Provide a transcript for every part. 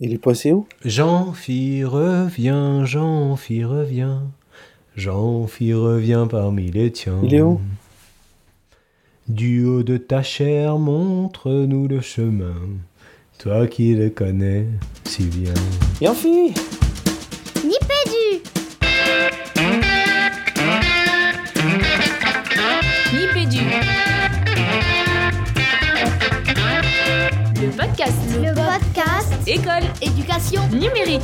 Il est passé où? Jean-Phi revient, Jean-Phi revient. Jean-Phi revient parmi les tiens. Il est où? Du haut de ta chair, montre-nous le chemin. Toi qui le connais si bien. Yanfi École Éducation numérique.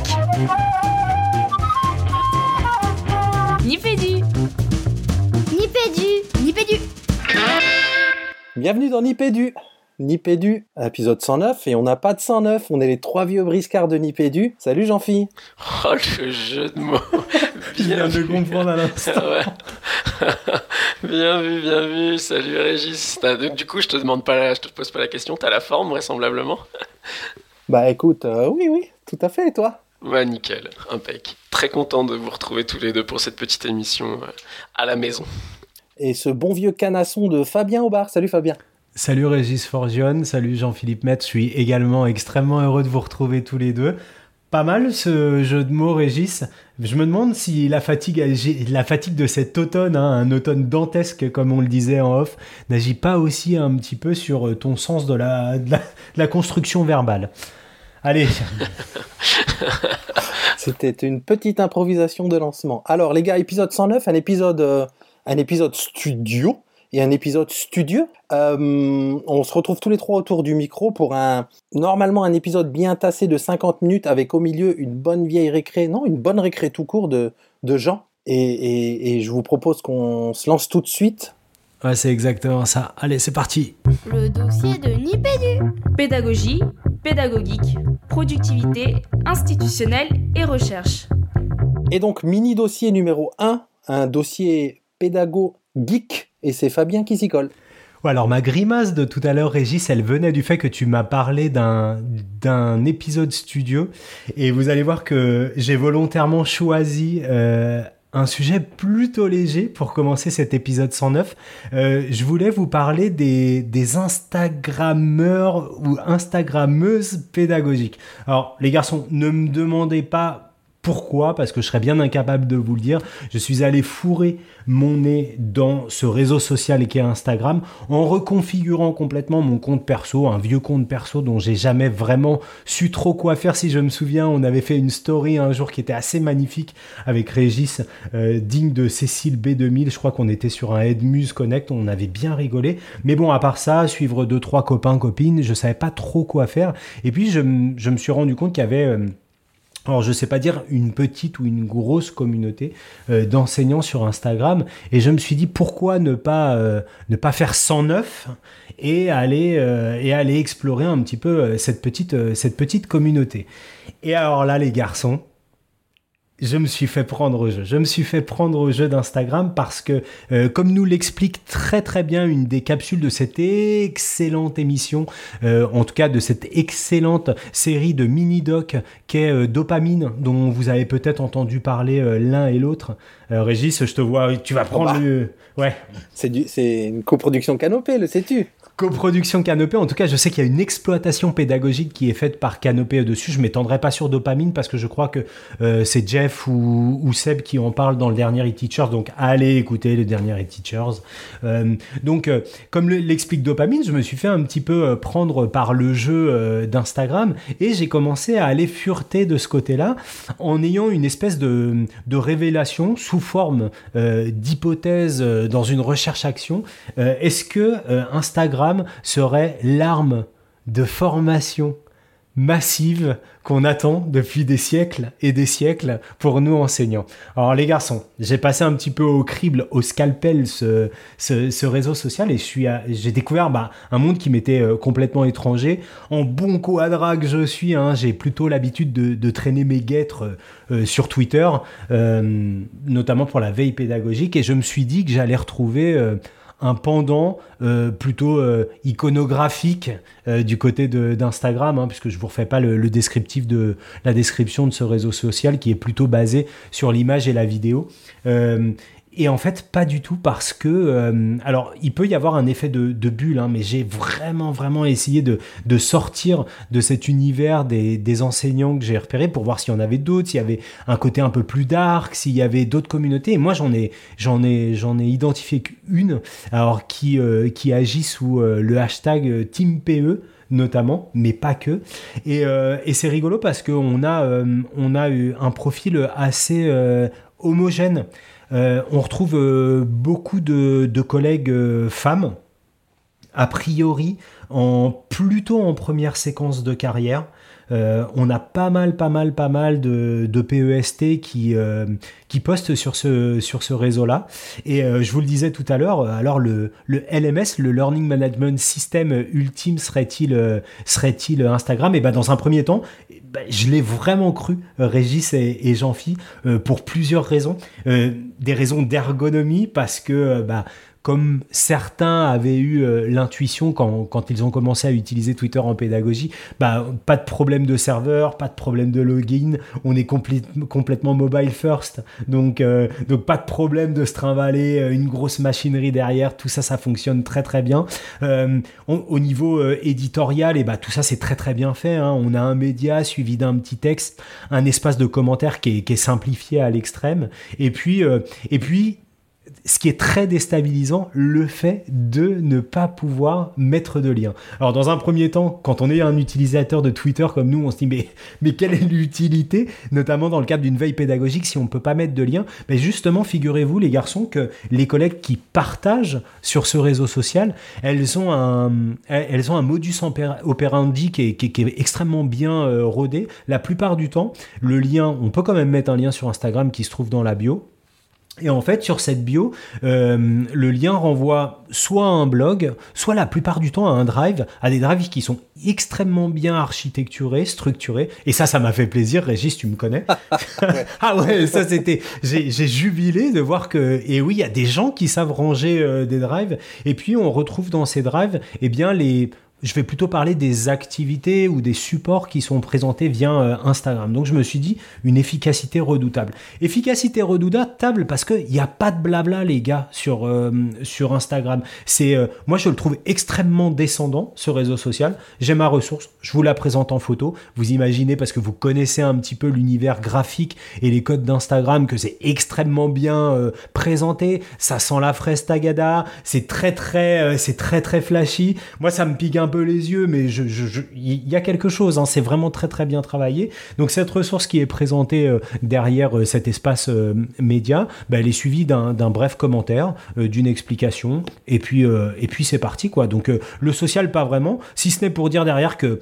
Nipédu. Nipédu Nipédu Bienvenue dans Nipédu Nipédu, épisode 109, et on n'a pas de 109, on est les trois vieux briscards de Nipédu. Salut Jean-Phi Oh, le jeu de mots. Je viens de comprendre à l'instant. Ouais. bien vu, bien vu. Salut Régis. Du coup, je te demande pas, la- je te pose pas la question. T'as la forme vraisemblablement. Bah écoute, euh, oui, oui, tout à fait, et toi? Ouais, nickel, impec. Très content de vous retrouver tous les deux pour cette petite émission euh, à la maison. Et ce bon vieux canasson de Fabien Aubard. Salut Fabien Salut Régis Forgione, salut Jean-Philippe Metz, je suis également extrêmement heureux de vous retrouver tous les deux. Pas mal ce jeu de mots Régis. Je me demande si la fatigue, la fatigue de cet automne, hein, un automne dantesque comme on le disait en off, n'agit pas aussi un petit peu sur ton sens de la, de la, de la construction verbale. Allez, C'était une petite improvisation de lancement. Alors les gars, épisode 109, un épisode, euh, un épisode studio et un épisode studieux. Euh, on se retrouve tous les trois autour du micro pour un normalement un épisode bien tassé de 50 minutes avec au milieu une bonne vieille récré, non une bonne récré tout court de, de Jean. Et, et- et je vous propose qu'on se lance tout de suite. Ouais, c'est exactement ça. Allez, c'est parti. Le dossier de Nipédu Pédagogie, pédagogique, productivité, institutionnelle et recherche. Et donc mini dossier numéro 1, un dossier pédago geek et c'est Fabien qui s'y colle. Ouais, alors ma grimace de tout à l'heure, Régis, elle venait du fait que tu m'as parlé d'un d'un épisode studio, et vous allez voir que j'ai volontairement choisi euh, un sujet plutôt léger pour commencer cet épisode 109. Euh, je voulais vous parler des, des Instagrammeurs ou Instagrammeuses pédagogiques. Alors, les garçons, ne me demandez pas pourquoi, parce que je serais bien incapable de vous le dire. Je suis allé fourrer mon nez dans ce réseau social qui est Instagram en reconfigurant complètement mon compte perso, un vieux compte perso dont j'ai jamais vraiment su trop quoi faire. Si je me souviens, on avait fait une story un jour qui était assez magnifique avec Régis, euh, digne de Cécile B2000. Je crois qu'on était sur un Edmuse Connect, on avait bien rigolé. Mais bon, à part ça, suivre deux, trois copains, copines, je savais pas trop quoi faire. Et puis, je, me suis rendu compte qu'il y avait... euh, alors, je sais pas dire une petite ou une grosse communauté euh, d'enseignants sur Instagram, et je me suis dit pourquoi ne pas euh, ne pas faire 109 et aller euh, et aller explorer un petit peu cette petite cette petite communauté. Et alors là, les garçons, je me suis fait prendre au jeu. Je me suis fait prendre au jeu d'Instagram parce que, euh, comme nous l'explique très très bien une des capsules de cette excellente émission, euh, en tout cas de cette excellente série de mini-doc qu'est euh, Dopamine, dont vous avez peut-être entendu parler l'un et l'autre. Euh, Régis, je te vois, tu vas prendre bah. le... Ouais, C'est du- c'est une coproduction canopée, le sais-tu? Coproduction Canopé, en tout cas, je sais qu'il y a une exploitation pédagogique qui est faite par Canopé dessus. Je m'étendrai pas sur dopamine parce que je crois que euh, c'est Jeff ou, Seb qui en parle dans le dernier e-teachers. Donc, allez écouter le dernier e-teachers. Euh, donc, euh, comme le- l'explique dopamine, je me suis fait un petit peu prendre par le jeu d'Instagram et j'ai commencé à aller fureter de ce côté-là en ayant une espèce de, révélation sous forme d'hypothèse dans une recherche-action. Est-ce que euh, Serait l'arme de formation massive qu'on attend depuis des siècles et des siècles pour nous enseignants. Alors les garçons, j'ai passé un petit peu au crible, au scalpel ce, réseau social et j'ai découvert bah, un monde qui m'était euh, complètement étranger. En bon quadra que je suis, hein, j'ai plutôt l'habitude de, traîner mes guêtres euh, euh, sur Twitter, notamment pour la veille pédagogique et je me suis dit que j'allais retrouver... un pendant euh, plutôt euh, iconographique euh, du côté d'Instagram, hein, puisque je vous refais pas le descriptif de la description de ce réseau social qui est plutôt basé sur l'image et la vidéo. Et en fait, pas du tout parce que, euh, alors, il peut y avoir un effet de, bulle, hein, mais j'ai vraiment, vraiment essayé de, sortir de cet univers des, enseignants que j'ai repérés pour voir s'il y en avait d'autres, s'il y avait un côté un peu plus dark, s'il y avait d'autres communautés. Et moi, j'en ai, j'en ai, j'en ai identifié qu'une, alors qui, euh, qui agit sous euh, le hashtag TeamPE notamment, mais pas que. Et, et c'est rigolo parce qu'on a, on a eu un profil assez homogène. Euh, on retrouve euh, beaucoup de, collègues euh, femmes, a priori, en, plutôt en première séquence de carrière. on a pas mal, pas mal, pas mal de, PEST qui, postent sur ce, réseau-là. Et je vous le disais tout à l'heure, alors le, LMS, le Learning Management System ultime, serait-il Instagram? Et eh ben dans un premier temps, bah, je l'ai vraiment cru, euh, Régis et, Jean-Phi, euh, pour plusieurs raisons. Euh, des raisons d'ergonomie, parce que bah, comme certains avaient eu euh, l'intuition quand, ils ont commencé à utiliser Twitter en pédagogie, bah, pas de problème de serveur, pas de problème de login, on est complètement mobile first, donc, euh, donc pas de problème de se trimballer euh, une grosse machinerie derrière, tout ça, ça fonctionne très très bien. au niveau éditorial, et bah, tout ça c'est très très bien fait, hein. on a un média suivi d'un petit texte, un espace de commentaires qui est, qui est simplifié à l'extrême, et puis, et puis ce qui est très déstabilisant, le fait de ne pas pouvoir mettre de lien. Alors dans un premier temps, quand on est un utilisateur de Twitter comme nous, on se dit mais, quelle est l'utilité, notamment dans le cadre d'une veille pédagogique, si on ne peut pas mettre de lien Mais justement, figurez-vous les garçons que les collègues qui partagent sur ce réseau social, elles ont un, un modus operandi qui est, qui est, extrêmement bien euh, rodé. La plupart du temps, le lien, on peut quand même mettre un lien sur Instagram qui se trouve dans la bio. Et en fait, sur cette bio, euh, le lien renvoie soit à un blog, soit la plupart du temps à un drive, à des drives qui sont extrêmement bien architecturés, structurés. Et ça, ça m'a fait plaisir. Régis, tu me connais. ah ouais, ça c'était. J'ai jubilé de voir que. Et oui, il y a des gens qui savent ranger euh, des drives. Et puis, on retrouve dans ces drives, eh bien, les je vais plutôt parler des activités ou des supports qui sont présentés via euh, Instagram. Donc je me suis dit une efficacité redoutable. Efficacité redoutable parce qu'il n'y a pas de blabla les gars sur, euh, sur Instagram. C'est euh, moi je le trouve extrêmement descendant ce réseau social. J'ai ma ressource, je vous la présente en photo. Vous imaginez parce que vous connaissez un petit peu l'univers graphique et les codes d'Instagram que c'est extrêmement bien présenté. Ça sent la fraise tagada. C'est très très c'est très très flashy. Moi ça me pique un peu les yeux, mais il y a quelque chose. Hein, c'est vraiment très très bien travaillé. Donc cette ressource qui est présentée euh, derrière euh, cet espace euh, média, bah, elle est suivie d'un bref commentaire, d'une explication, et puis et puis c'est parti quoi. Donc le social pas vraiment, si ce n'est pour dire derrière que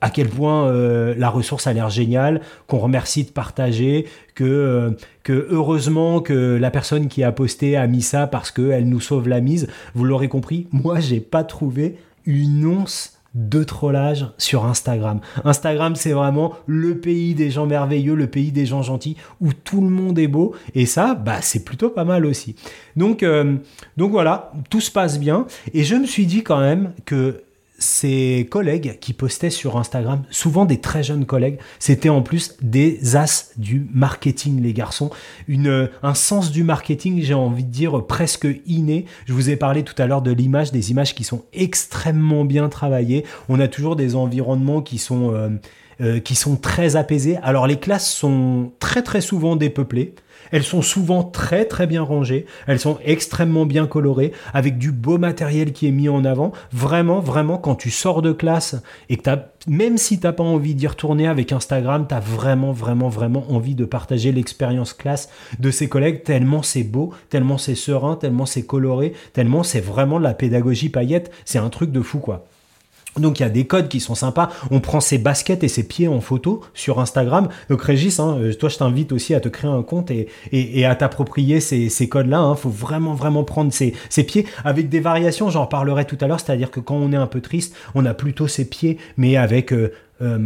à quel point la ressource a l'air géniale, qu'on remercie de partager, que, que heureusement que la personne qui a posté a mis ça parce qu'elle nous sauve la mise. Vous l'aurez compris, moi j'ai pas trouvé une once de trollage sur Instagram. Instagram, c'est vraiment le pays des gens merveilleux, le pays des gens gentils, où tout le monde est beau. Et ça, bah, c'est plutôt pas mal aussi. Donc, euh, donc voilà, tout se passe bien. Et je me suis dit quand même que ces collègues qui postaient sur Instagram, souvent des très jeunes collègues, c'était en plus des as du marketing, les garçons. Une, un sens du marketing, j'ai envie de dire, presque inné. Je vous ai parlé tout à l'heure de l'image, des images qui sont extrêmement bien travaillées. On a toujours des environnements qui sont, euh, euh, qui sont très apaisés. Alors les classes sont très très souvent dépeuplées. Elles sont souvent très très bien rangées, elles sont extrêmement bien colorées, avec du beau matériel qui est mis en avant. Vraiment, vraiment, quand tu sors de classe et que as, même si tu n'as pas envie d'y retourner avec Instagram, tu as vraiment, vraiment, vraiment envie de partager l'expérience classe de ses collègues, tellement c'est beau, tellement c'est serein, tellement c'est coloré, tellement c'est vraiment de la pédagogie paillette. C'est un truc de fou, quoi. Donc il y a des codes qui sont sympas. On prend ses baskets et ses pieds en photo sur Instagram. Donc Régis, hein, euh, toi je t'invite aussi à te créer un compte et, à t'approprier ces, codes-là. Il hein. faut vraiment vraiment prendre ses, pieds avec des variations. J'en parlerai tout à l'heure. C'est-à-dire que quand on est un peu triste, on a plutôt ses pieds, mais avec euh, euh,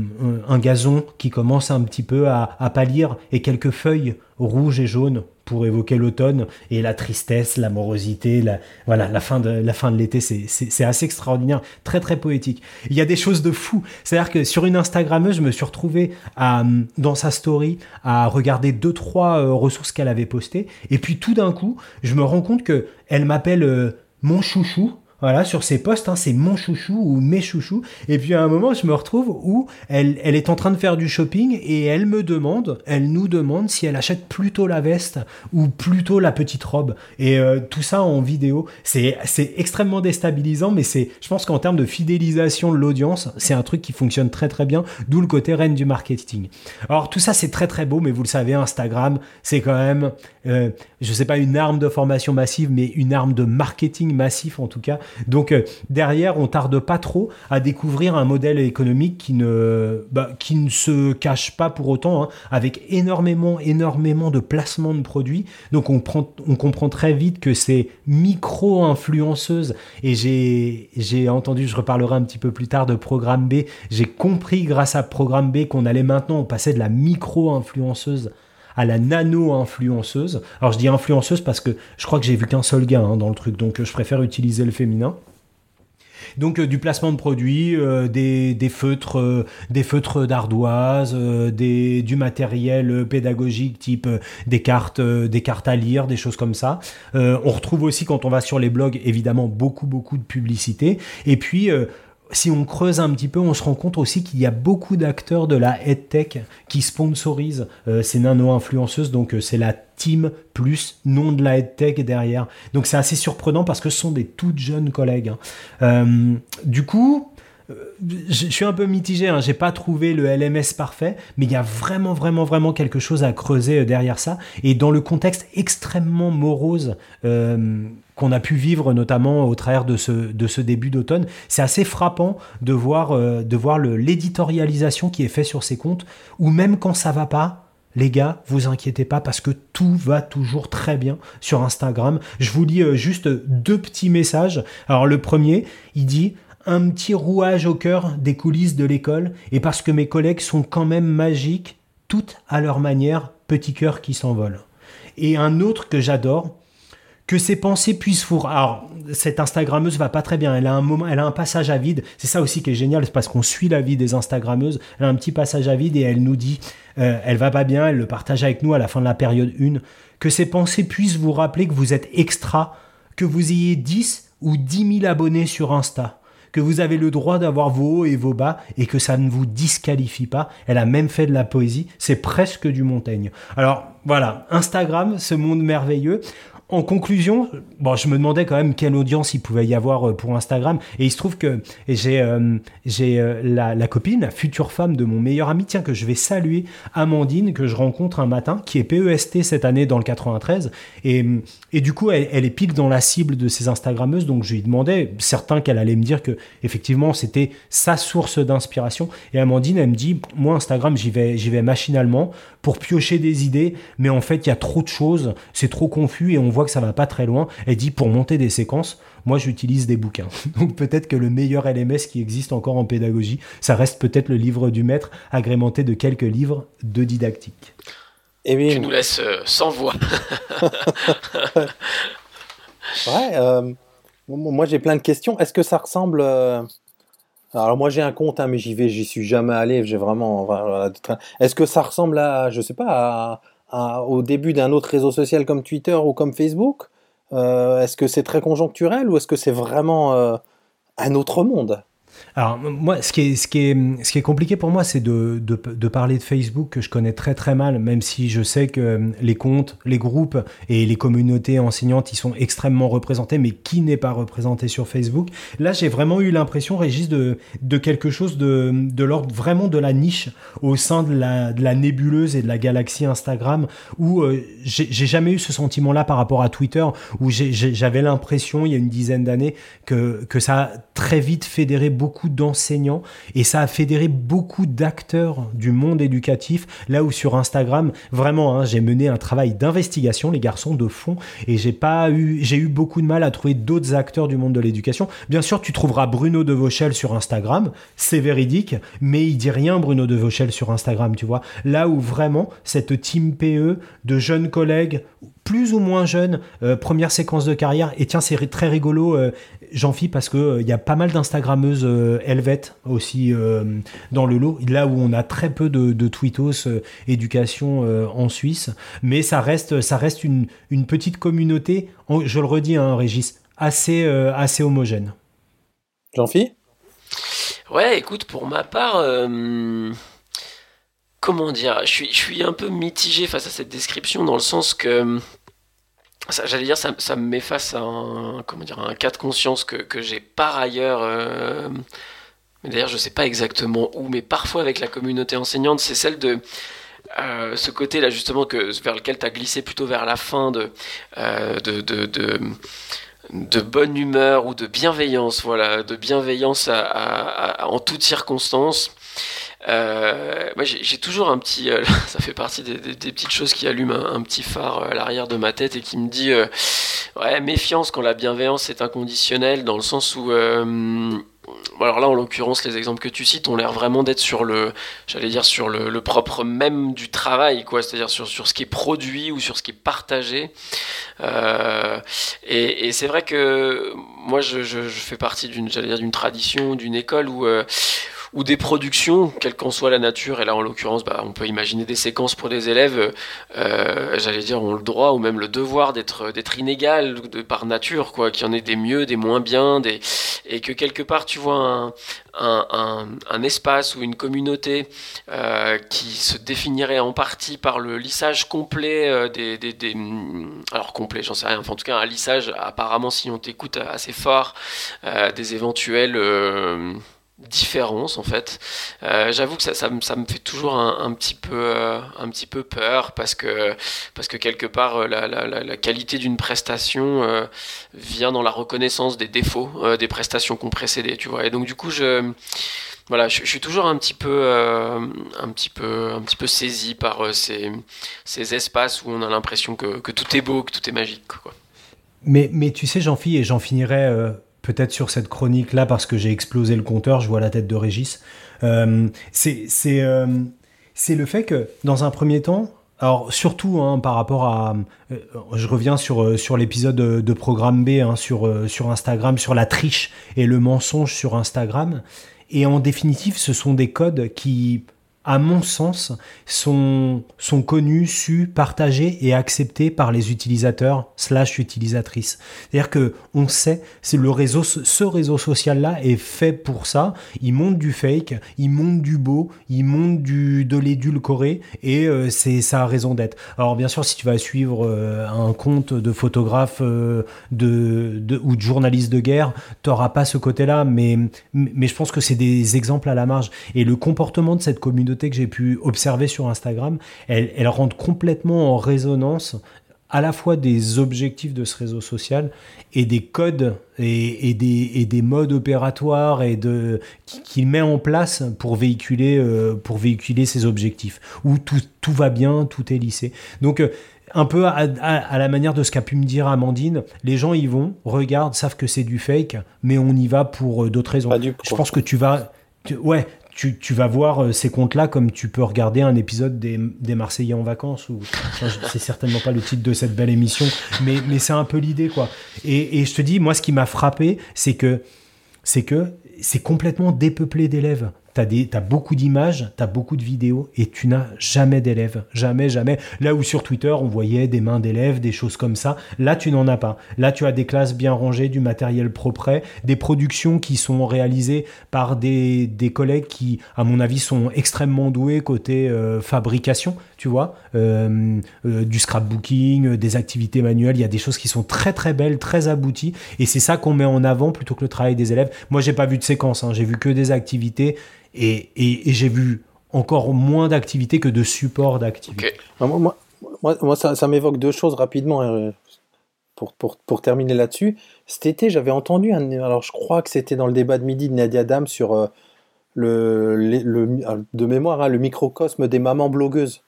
un gazon qui commence un petit peu à pâlir et quelques feuilles rouges et jaunes pour évoquer l'automne et la tristesse, l'amorosité, la, voilà, la fin de, la fin de l'été. C'est assez extraordinaire, très très poétique. Il y a des choses de fou. C'est-à-dire que sur une Instagrammeuse, je me suis retrouvé à, dans sa story à regarder deux trois euh, ressources qu'elle avait postées et puis tout d'un coup, je me rends compte que elle m'appelle euh, mon chouchou voilà, sur ses postes, hein, c'est mon chouchou ou mes chouchous. Et puis à un moment, je me retrouve où elle, est en train de faire du shopping et elle me demande, elle nous demande si elle achète plutôt la veste ou plutôt la petite robe. Et euh, tout ça en vidéo, c'est c'est extrêmement déstabilisant, mais c'est, je pense qu'en termes de fidélisation de l'audience, c'est un truc qui fonctionne très très bien. D'où le côté reine du marketing. Alors tout ça, c'est très très beau, mais vous le savez, Instagram, c'est quand même, euh, je sais pas une arme de formation massive, mais une arme de marketing massif en tout cas. Donc euh, derrière, on tarde pas trop à découvrir un modèle économique qui ne, bah, qui ne se cache pas pour autant, hein, avec énormément, énormément de placements de produits. Donc on, prend, on comprend très vite que c'est micro-influenceuse. Et j'ai, j'ai entendu, je reparlerai un petit peu plus tard de Programme B. J'ai compris grâce à Programme B qu'on allait maintenant passer de la micro-influenceuse à la nano-influenceuse. Alors je dis influenceuse parce que je crois que j'ai vu qu'un seul gars hein, dans le truc, donc je préfère utiliser le féminin. Donc euh, du placement de produits, euh, des, feutres, euh, des feutres d'ardoise, du matériel pédagogique type des cartes, des cartes à lire, des choses comme ça. on retrouve aussi quand on va sur les blogs évidemment beaucoup beaucoup de publicité. Et puis si on creuse un petit peu, on se rend compte aussi qu'il y a beaucoup d'acteurs de la tech qui sponsorisent euh, ces nano-influenceuses. Donc, euh, c'est la team plus nom de la tech derrière. Donc, c'est assez surprenant parce que ce sont des toutes jeunes collègues. Hein. Euh, du coup, je suis un peu mitigé, hein, j'ai pas trouvé le LMS parfait, mais il y a vraiment, vraiment, vraiment quelque chose à creuser derrière ça. Et dans le contexte extrêmement morose qu'on a pu vivre notamment au travers de ce, début d'automne. C'est assez frappant de voir, euh, l'éditorialisation qui est faite sur ces comptes, ou même quand ça va pas, les gars, vous inquiétez pas parce que tout va toujours très bien sur Instagram. Je vous lis euh, juste deux petits messages. Alors le premier, il dit un petit rouage au cœur des coulisses de l'école et parce que mes collègues sont quand même magiques, toutes à leur manière, petit cœur qui s'envole. Et un autre que j'adore, que ses pensées puissent vous... Alors, cette Instagrammeuse va pas très bien. Elle a un moment, elle a un passage à vide. C'est ça aussi qui est génial, c'est parce qu'on suit la vie des Instagrammeuses. Elle a un petit passage à vide et elle nous dit, euh, elle va pas bien, elle le partage avec nous à la fin de la période 1. Que ses pensées puissent vous rappeler que vous êtes extra, que vous ayez 10 ou 10 000 abonnés sur Insta que vous avez le droit d'avoir vos hauts et vos bas et que ça ne vous disqualifie pas. Elle a même fait de la poésie, c'est presque du Montaigne. Alors voilà, Instagram, ce monde merveilleux en conclusion, bon, je me demandais quand même quelle audience il pouvait y avoir euh, pour Instagram. Et il se trouve que j'ai euh, euh, la, copine, la future femme de mon meilleur ami, tiens, que je vais saluer, Amandine, que je rencontre un matin, qui est PEST cette année dans le 93. Et, et du coup, elle, est pile dans la cible de ces Instagrammeuses. Donc je lui demandais, certain qu'elle allait me dire que effectivement c'était sa source d'inspiration. Et Amandine, elle me dit, moi Instagram, j'y vais, vais machinalement pour piocher des idées, mais en fait il y a trop de choses, c'est trop confus et on voit que ça va pas très loin. Elle dit pour monter des séquences, moi j'utilise des bouquins. Donc peut-être que le meilleur LMS qui existe encore en pédagogie, ça reste peut-être le livre du maître, agrémenté de quelques livres de didactique. Et Tu nous laisses euh, sans voix. ouais, euh, moi j'ai plein de questions. Est-ce que ça ressemble... Euh, alors moi j'ai un compte, hein, mais j'y vais, j'y suis jamais allé. J'ai vraiment. Est-ce que ça ressemble à, je sais pas, au début d'un autre réseau social comme Twitter ou comme Facebook euh, Est-ce que c'est très conjoncturel ou est-ce que c'est vraiment euh, un autre monde? Alors moi, ce qui est, ce qui est, ce qui est compliqué pour moi, c'est de, de, de, parler de Facebook que je connais très très mal, même si je sais que euh, les comptes, les groupes et les communautés enseignantes, ils sont extrêmement représentés, mais qui n'est pas représenté sur Facebook? Là, j'ai vraiment eu l'impression, Régis, de, de quelque chose de, de l'ordre vraiment de la niche au sein de la, de la nébuleuse et de la galaxie Instagram, où euh, j'ai jamais eu ce sentiment-là par rapport à Twitter, où j'avais l'impression, il y a une dizaine d'années, que, que ça a très vite fédéré beaucoup d'enseignants et ça a fédéré beaucoup d'acteurs du monde éducatif. Là où sur Instagram, vraiment, hein, j'ai mené un travail d'investigation, les garçons, de fond, et j'ai pas eu, j'ai eu beaucoup de mal à trouver d'autres acteurs du monde de l'éducation. Bien sûr, tu trouveras Bruno de Vauchel sur Instagram, c'est véridique, mais il dit rien Bruno de Vauchel sur Instagram, tu vois. Là où vraiment cette team PE de jeunes collègues plus ou moins jeunes, euh, première séquence de carrière. Et tiens, c'est très rigolo, euh, j'en fis parce que euh, il y a pas mal d'Instagrammeuses helvètes aussi dans le lot. Là où on a très peu de, de tweetos éducation en Suisse, mais ça reste, ça reste une, une petite communauté. je le redis, hein, Régis, assez, assez homogène. J'en fis Ouais, écoute, pour ma part comment dire, je suis, je suis un peu mitigé face à cette description dans le sens que j'allais dire, ça, me met face à un, comment dire, un cas de conscience que, que j'ai par ailleurs. Euh, d'ailleurs, je sais pas exactement où, mais parfois avec la communauté enseignante, c'est celle de. Euh, ce côté-là, justement, que, vers lequel tu as glissé plutôt vers la fin euh, de, de, de, bonne humeur ou de bienveillance, voilà, de bienveillance en toutes circonstances. Euh, j'ai toujours un petit, euh, ça fait partie des, petites choses qui allument un, petit phare euh, à l'arrière de ma tête et qui me dit, ouais, méfiance quand la bienveillance est inconditionnelle, dans le sens où, alors là, en l'occurrence, les exemples que tu cites ont l'air vraiment d'être sur le, j'allais dire sur le, propre même du travail, quoi, c'est-à-dire sur, sur ce qui est produit ou sur ce qui est partagé. et, c'est vrai que moi, je, je, fais partie d'une, d'une tradition, d'une école où ou des productions, quelle qu'en soit la nature, et là en l'occurrence, bah, on peut imaginer des séquences pour des élèves, euh, j'allais dire, ont le droit ou même le devoir d'être d'être inégal par nature, quoi, qu'il y en ait des mieux, des moins bien, et que quelque part tu vois un, espace ou une communauté euh, qui se définirait en partie par le lissage complet euh, des, des, alors complet j'en sais rien enfin, en tout cas un lissage apparemment si on t'écoute assez fort des éventuels différence en fait. Euh, j'avoue que ça, ça, me fait toujours un, petit peu, euh, un petit peu peur parce que, parce que quelque part euh, la, qualité d'une prestation vient dans la reconnaissance des défauts des prestations qu'on précédait, tu vois. Et donc du coup je voilà, je, suis toujours un petit peu, un petit peu, un petit peu saisi par ces, ces espaces où on a l'impression que, que, tout est beau, que tout est magique. Quoi. Mais, mais tu sais, j'en et j'en finirai peut-être sur cette chronique-là, parce que j'ai explosé le compteur, je vois la tête de Régis. Euh, euh, c'est le fait que, dans un premier temps, alors surtout hein, par rapport à, euh, je reviens sur, l'épisode de, Programme B hein, sur Instagram, sur la triche et le mensonge sur Instagram. Et en définitive, ce sont des codes qui à mon sens, sont, sont connus, su, partagés et acceptés par les utilisateurs slash utilisatrices. C'est-à-dire que on sait, c'est le réseau, ce réseau social-là est fait pour ça. Il monte du fake, il monte du beau, il monte du, de l'édulcoré et euh, c'est ça a raison d'être. Alors bien sûr, si tu vas suivre euh, un compte de photographe euh, de, de, ou de journaliste de guerre, tu n'auras pas ce côté-là, mais, mais je pense que c'est des exemples à la marge. Et le comportement de cette communauté que j'ai pu observer sur Instagram, elles, elles rendent complètement en résonance à la fois des objectifs de ce réseau social et des codes et, des, et des, modes opératoires et de qu'il met en place pour véhiculer euh, pour véhiculer ses objectifs. Où tout, tout, va bien tout est lissé. Donc euh, un peu à, la manière de ce qu'a pu me dire Amandine, les gens y vont, regardent, savent que c'est du fake, mais on y va pour euh, d'autres raisons. Je pense que tu vas, ouais, tu, tu, vas voir euh, ces comptes-là comme tu peux regarder un épisode des, des Marseillais en vacances. Ou c'est certainement pas le titre de cette belle émission, mais, mais c'est un peu l'idée, quoi. Et, et, je te dis, moi, ce qui m'a frappé, c'est que c'est que c'est complètement dépeuplé d'élèves. Tu as, beaucoup d'images, tu as beaucoup de vidéos et tu n'as jamais d'élèves. Jamais, jamais. Là où sur Twitter, on voyait des mains d'élèves, des choses comme ça. Là, tu n'en as pas. Là, tu as des classes bien rangées, du matériel propre, des productions qui sont réalisées par des, collègues qui, à mon avis, sont extrêmement doués côté euh, fabrication, tu vois, euh, euh, du scrapbooking, des activités manuelles. Il y a des choses qui sont très, très belles, très abouties. Et c'est ça qu'on met en avant plutôt que le travail des élèves. Moi, j'ai pas vu de séquence. Hein. J'ai vu que des activités et, j'ai vu encore moins d'activités que de support d'activités. Moi, moi, ça, m'évoque deux choses rapidement. Hein. pour, pour, pour terminer là-dessus, cet été, j'avais entendu, un, alors je crois que c'était dans le débat de midi de Nadia Dam sur euh, le, le, le- de mémoire, hein, le microcosme des mamans blogueuses,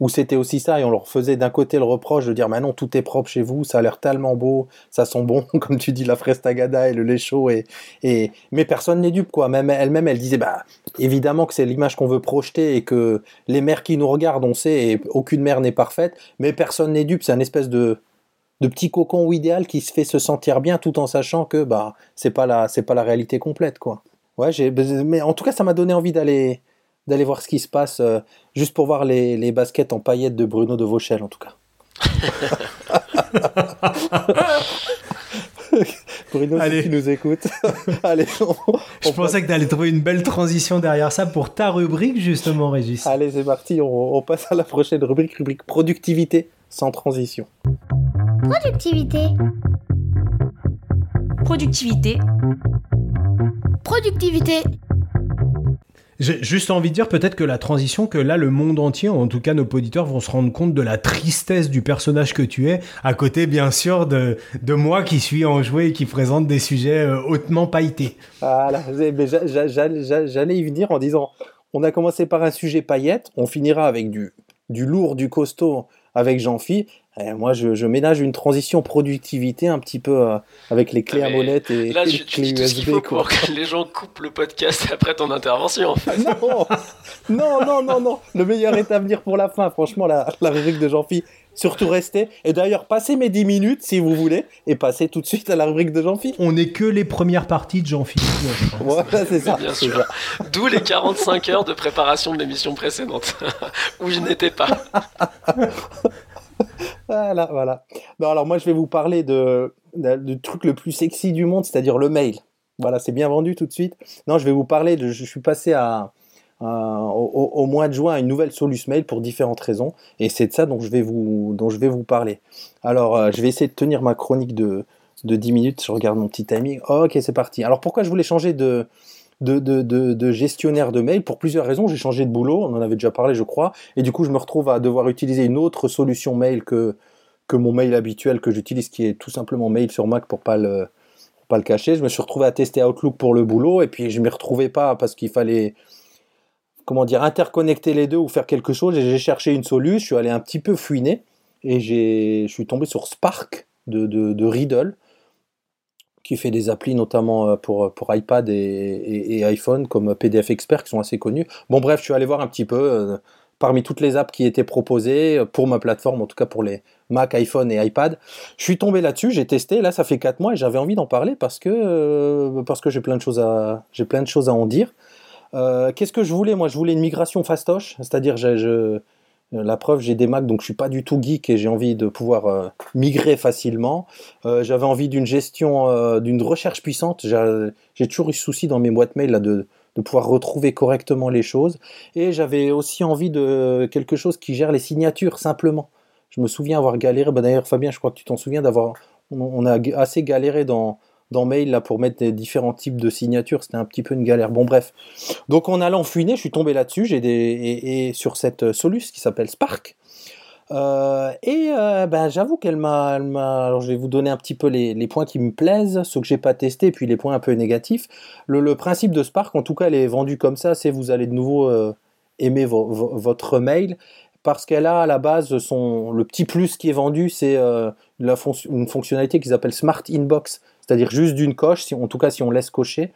où c'était aussi ça, et on leur faisait d'un côté le reproche de dire, mais non, tout est propre chez vous, ça a l'air tellement beau, ça sent bon, comme tu dis, la fraise tagada et le lait chaud, et, et... mais personne n'est dupe, quoi. Même elle-même, elle disait, bah, évidemment que c'est l'image qu'on veut projeter, et que les mères qui nous regardent, on sait, et aucune mère n'est parfaite, mais personne n'est dupe, c'est un espèce de de petit cocon idéal qui se fait se sentir bien tout en sachant que bah c'est pas la c'est pas la réalité complète quoi. Ouais, j'ai mais en tout cas ça m'a donné envie d'aller d'aller voir ce qui se passe euh, juste pour voir les, les baskets en paillettes de Bruno de Vauchel en tout cas. Bruno, Allez. si tu nous écoutes. Allez, on- Je pensais que tu allais trouver une belle transition derrière ça pour ta rubrique, justement, Régis. Allez, c'est parti, on, on passe à la prochaine rubrique, rubrique productivité sans transition. Productivité. Productivité. Productivité. J'ai juste envie de dire peut-être que la transition, que là, le monde entier, en tout cas nos auditeurs, vont se rendre compte de la tristesse du personnage que tu es, à côté, bien sûr, de, de moi qui suis enjoué et qui présente des sujets euh, hautement pailletés. Voilà, j'allais y venir en disant, on a commencé par un sujet paillette, on finira avec du, du lourd, du costaud avec Jean-Phi. Et moi, je, je ménage une transition productivité un petit peu euh, avec les clés Ah, à molette et, Là, et tu, les tu clés dis tout ce USB. faut quoi. pour que les gens coupent le podcast après ton intervention. en fait. Non, non, non, non, non. Le meilleur est à venir pour la fin. Franchement, la, la rubrique de Jean-Phi. Surtout restez. Et d'ailleurs, passez mes 10 minutes si vous voulez. Et passez tout de suite à la rubrique de Jean-Phi. On n'est que les premières parties de Jean-Philippe. Voilà, c'est ça. Bien sûr. ça. D'où les 45 heures de préparation de l'émission précédente, où je n'étais pas. Voilà, voilà. Non, alors moi, je vais vous parler de, de- truc le plus sexy du monde, c'est-à-dire le mail. Voilà, c'est bien vendu tout de suite. Non, je vais vous parler de. Je suis passé au- au mois de juin à une nouvelle solution mail pour différentes raisons, et c'est de ça dont je vais vous, dont je vais vous parler. Alors, euh, je vais essayer de tenir ma chronique de, de 10 minutes. Je regarde mon petit timing. Oh, ok, c'est parti. Alors, pourquoi je voulais changer de, de, de, gestionnaire de mail Pour plusieurs raisons. J'ai changé de boulot, on en avait déjà parlé, je crois, et du coup, je me retrouve à devoir utiliser une autre solution mail que, que mon mail habituel que j'utilise, qui est tout simplement mail sur Mac pour pas le pour pas le cacher. Je me suis retrouvé à tester Outlook pour le boulot, et puis je m'y retrouvais pas parce qu'il fallait comment dire interconnecter les deux ou faire quelque chose. Et j'ai cherché une solution. Je suis allé un petit peu fouiner et j'ai je suis tombé sur Spark de, de, de Riddle qui fait des applis notamment euh, pour, pour iPad et, iPhone comme PDF Expert qui sont assez connus. Bon bref, je suis allé voir un petit peu euh, parmi toutes les apps qui étaient proposées euh, pour ma plateforme, en tout cas pour les Mac, iPhone et iPad. Je suis tombé là-dessus, j'ai testé, là ça fait 4 mois et j'avais envie d'en parler parce que, euh, que j'ai plein, de choses à- plein de choses à en dire. Euh, Qu'est-ce que je voulais? Moi je voulais une migration fastoche, c'est-à-dire je, la preuve, j'ai des Macs, donc je suis pas du tout geek et j'ai envie de pouvoir euh, migrer facilement. Euh, J'avais envie d'une gestion, euh, d'une recherche puissante. J'ai toujours eu ce souci dans mes boîtes mail là, de, pouvoir retrouver correctement les choses. Et j'avais aussi envie de quelque chose qui gère les signatures simplement. Je me souviens avoir galéré. Bah, D'ailleurs, Fabien, je crois que tu t'en souviens d'avoir. On, a assez galéré dans, dans mail là pour mettre différents types de signatures. C'était un petit peu une galère. Bon, bref. Donc, en allant fouiner, je suis tombé là-dessus. J'ai des et, sur cette soluce qui s'appelle Spark. Euh, et euh, ben, j'avoue qu'elle m'a. Alors, je vais vous donner un petit peu les, points qui me plaisent, ceux que j'ai pas testés, puis les points un peu négatifs. Le, principe de Spark, en tout cas, elle est vendue comme ça. C'est vous allez de nouveau euh, aimer vo- vo- votre mail parce qu'elle a à la base son le petit plus qui est vendu, c'est euh, la fonc- une fonctionnalité qu'ils appellent Smart Inbox, c'est-à-dire juste d'une coche, en tout cas si on laisse cocher,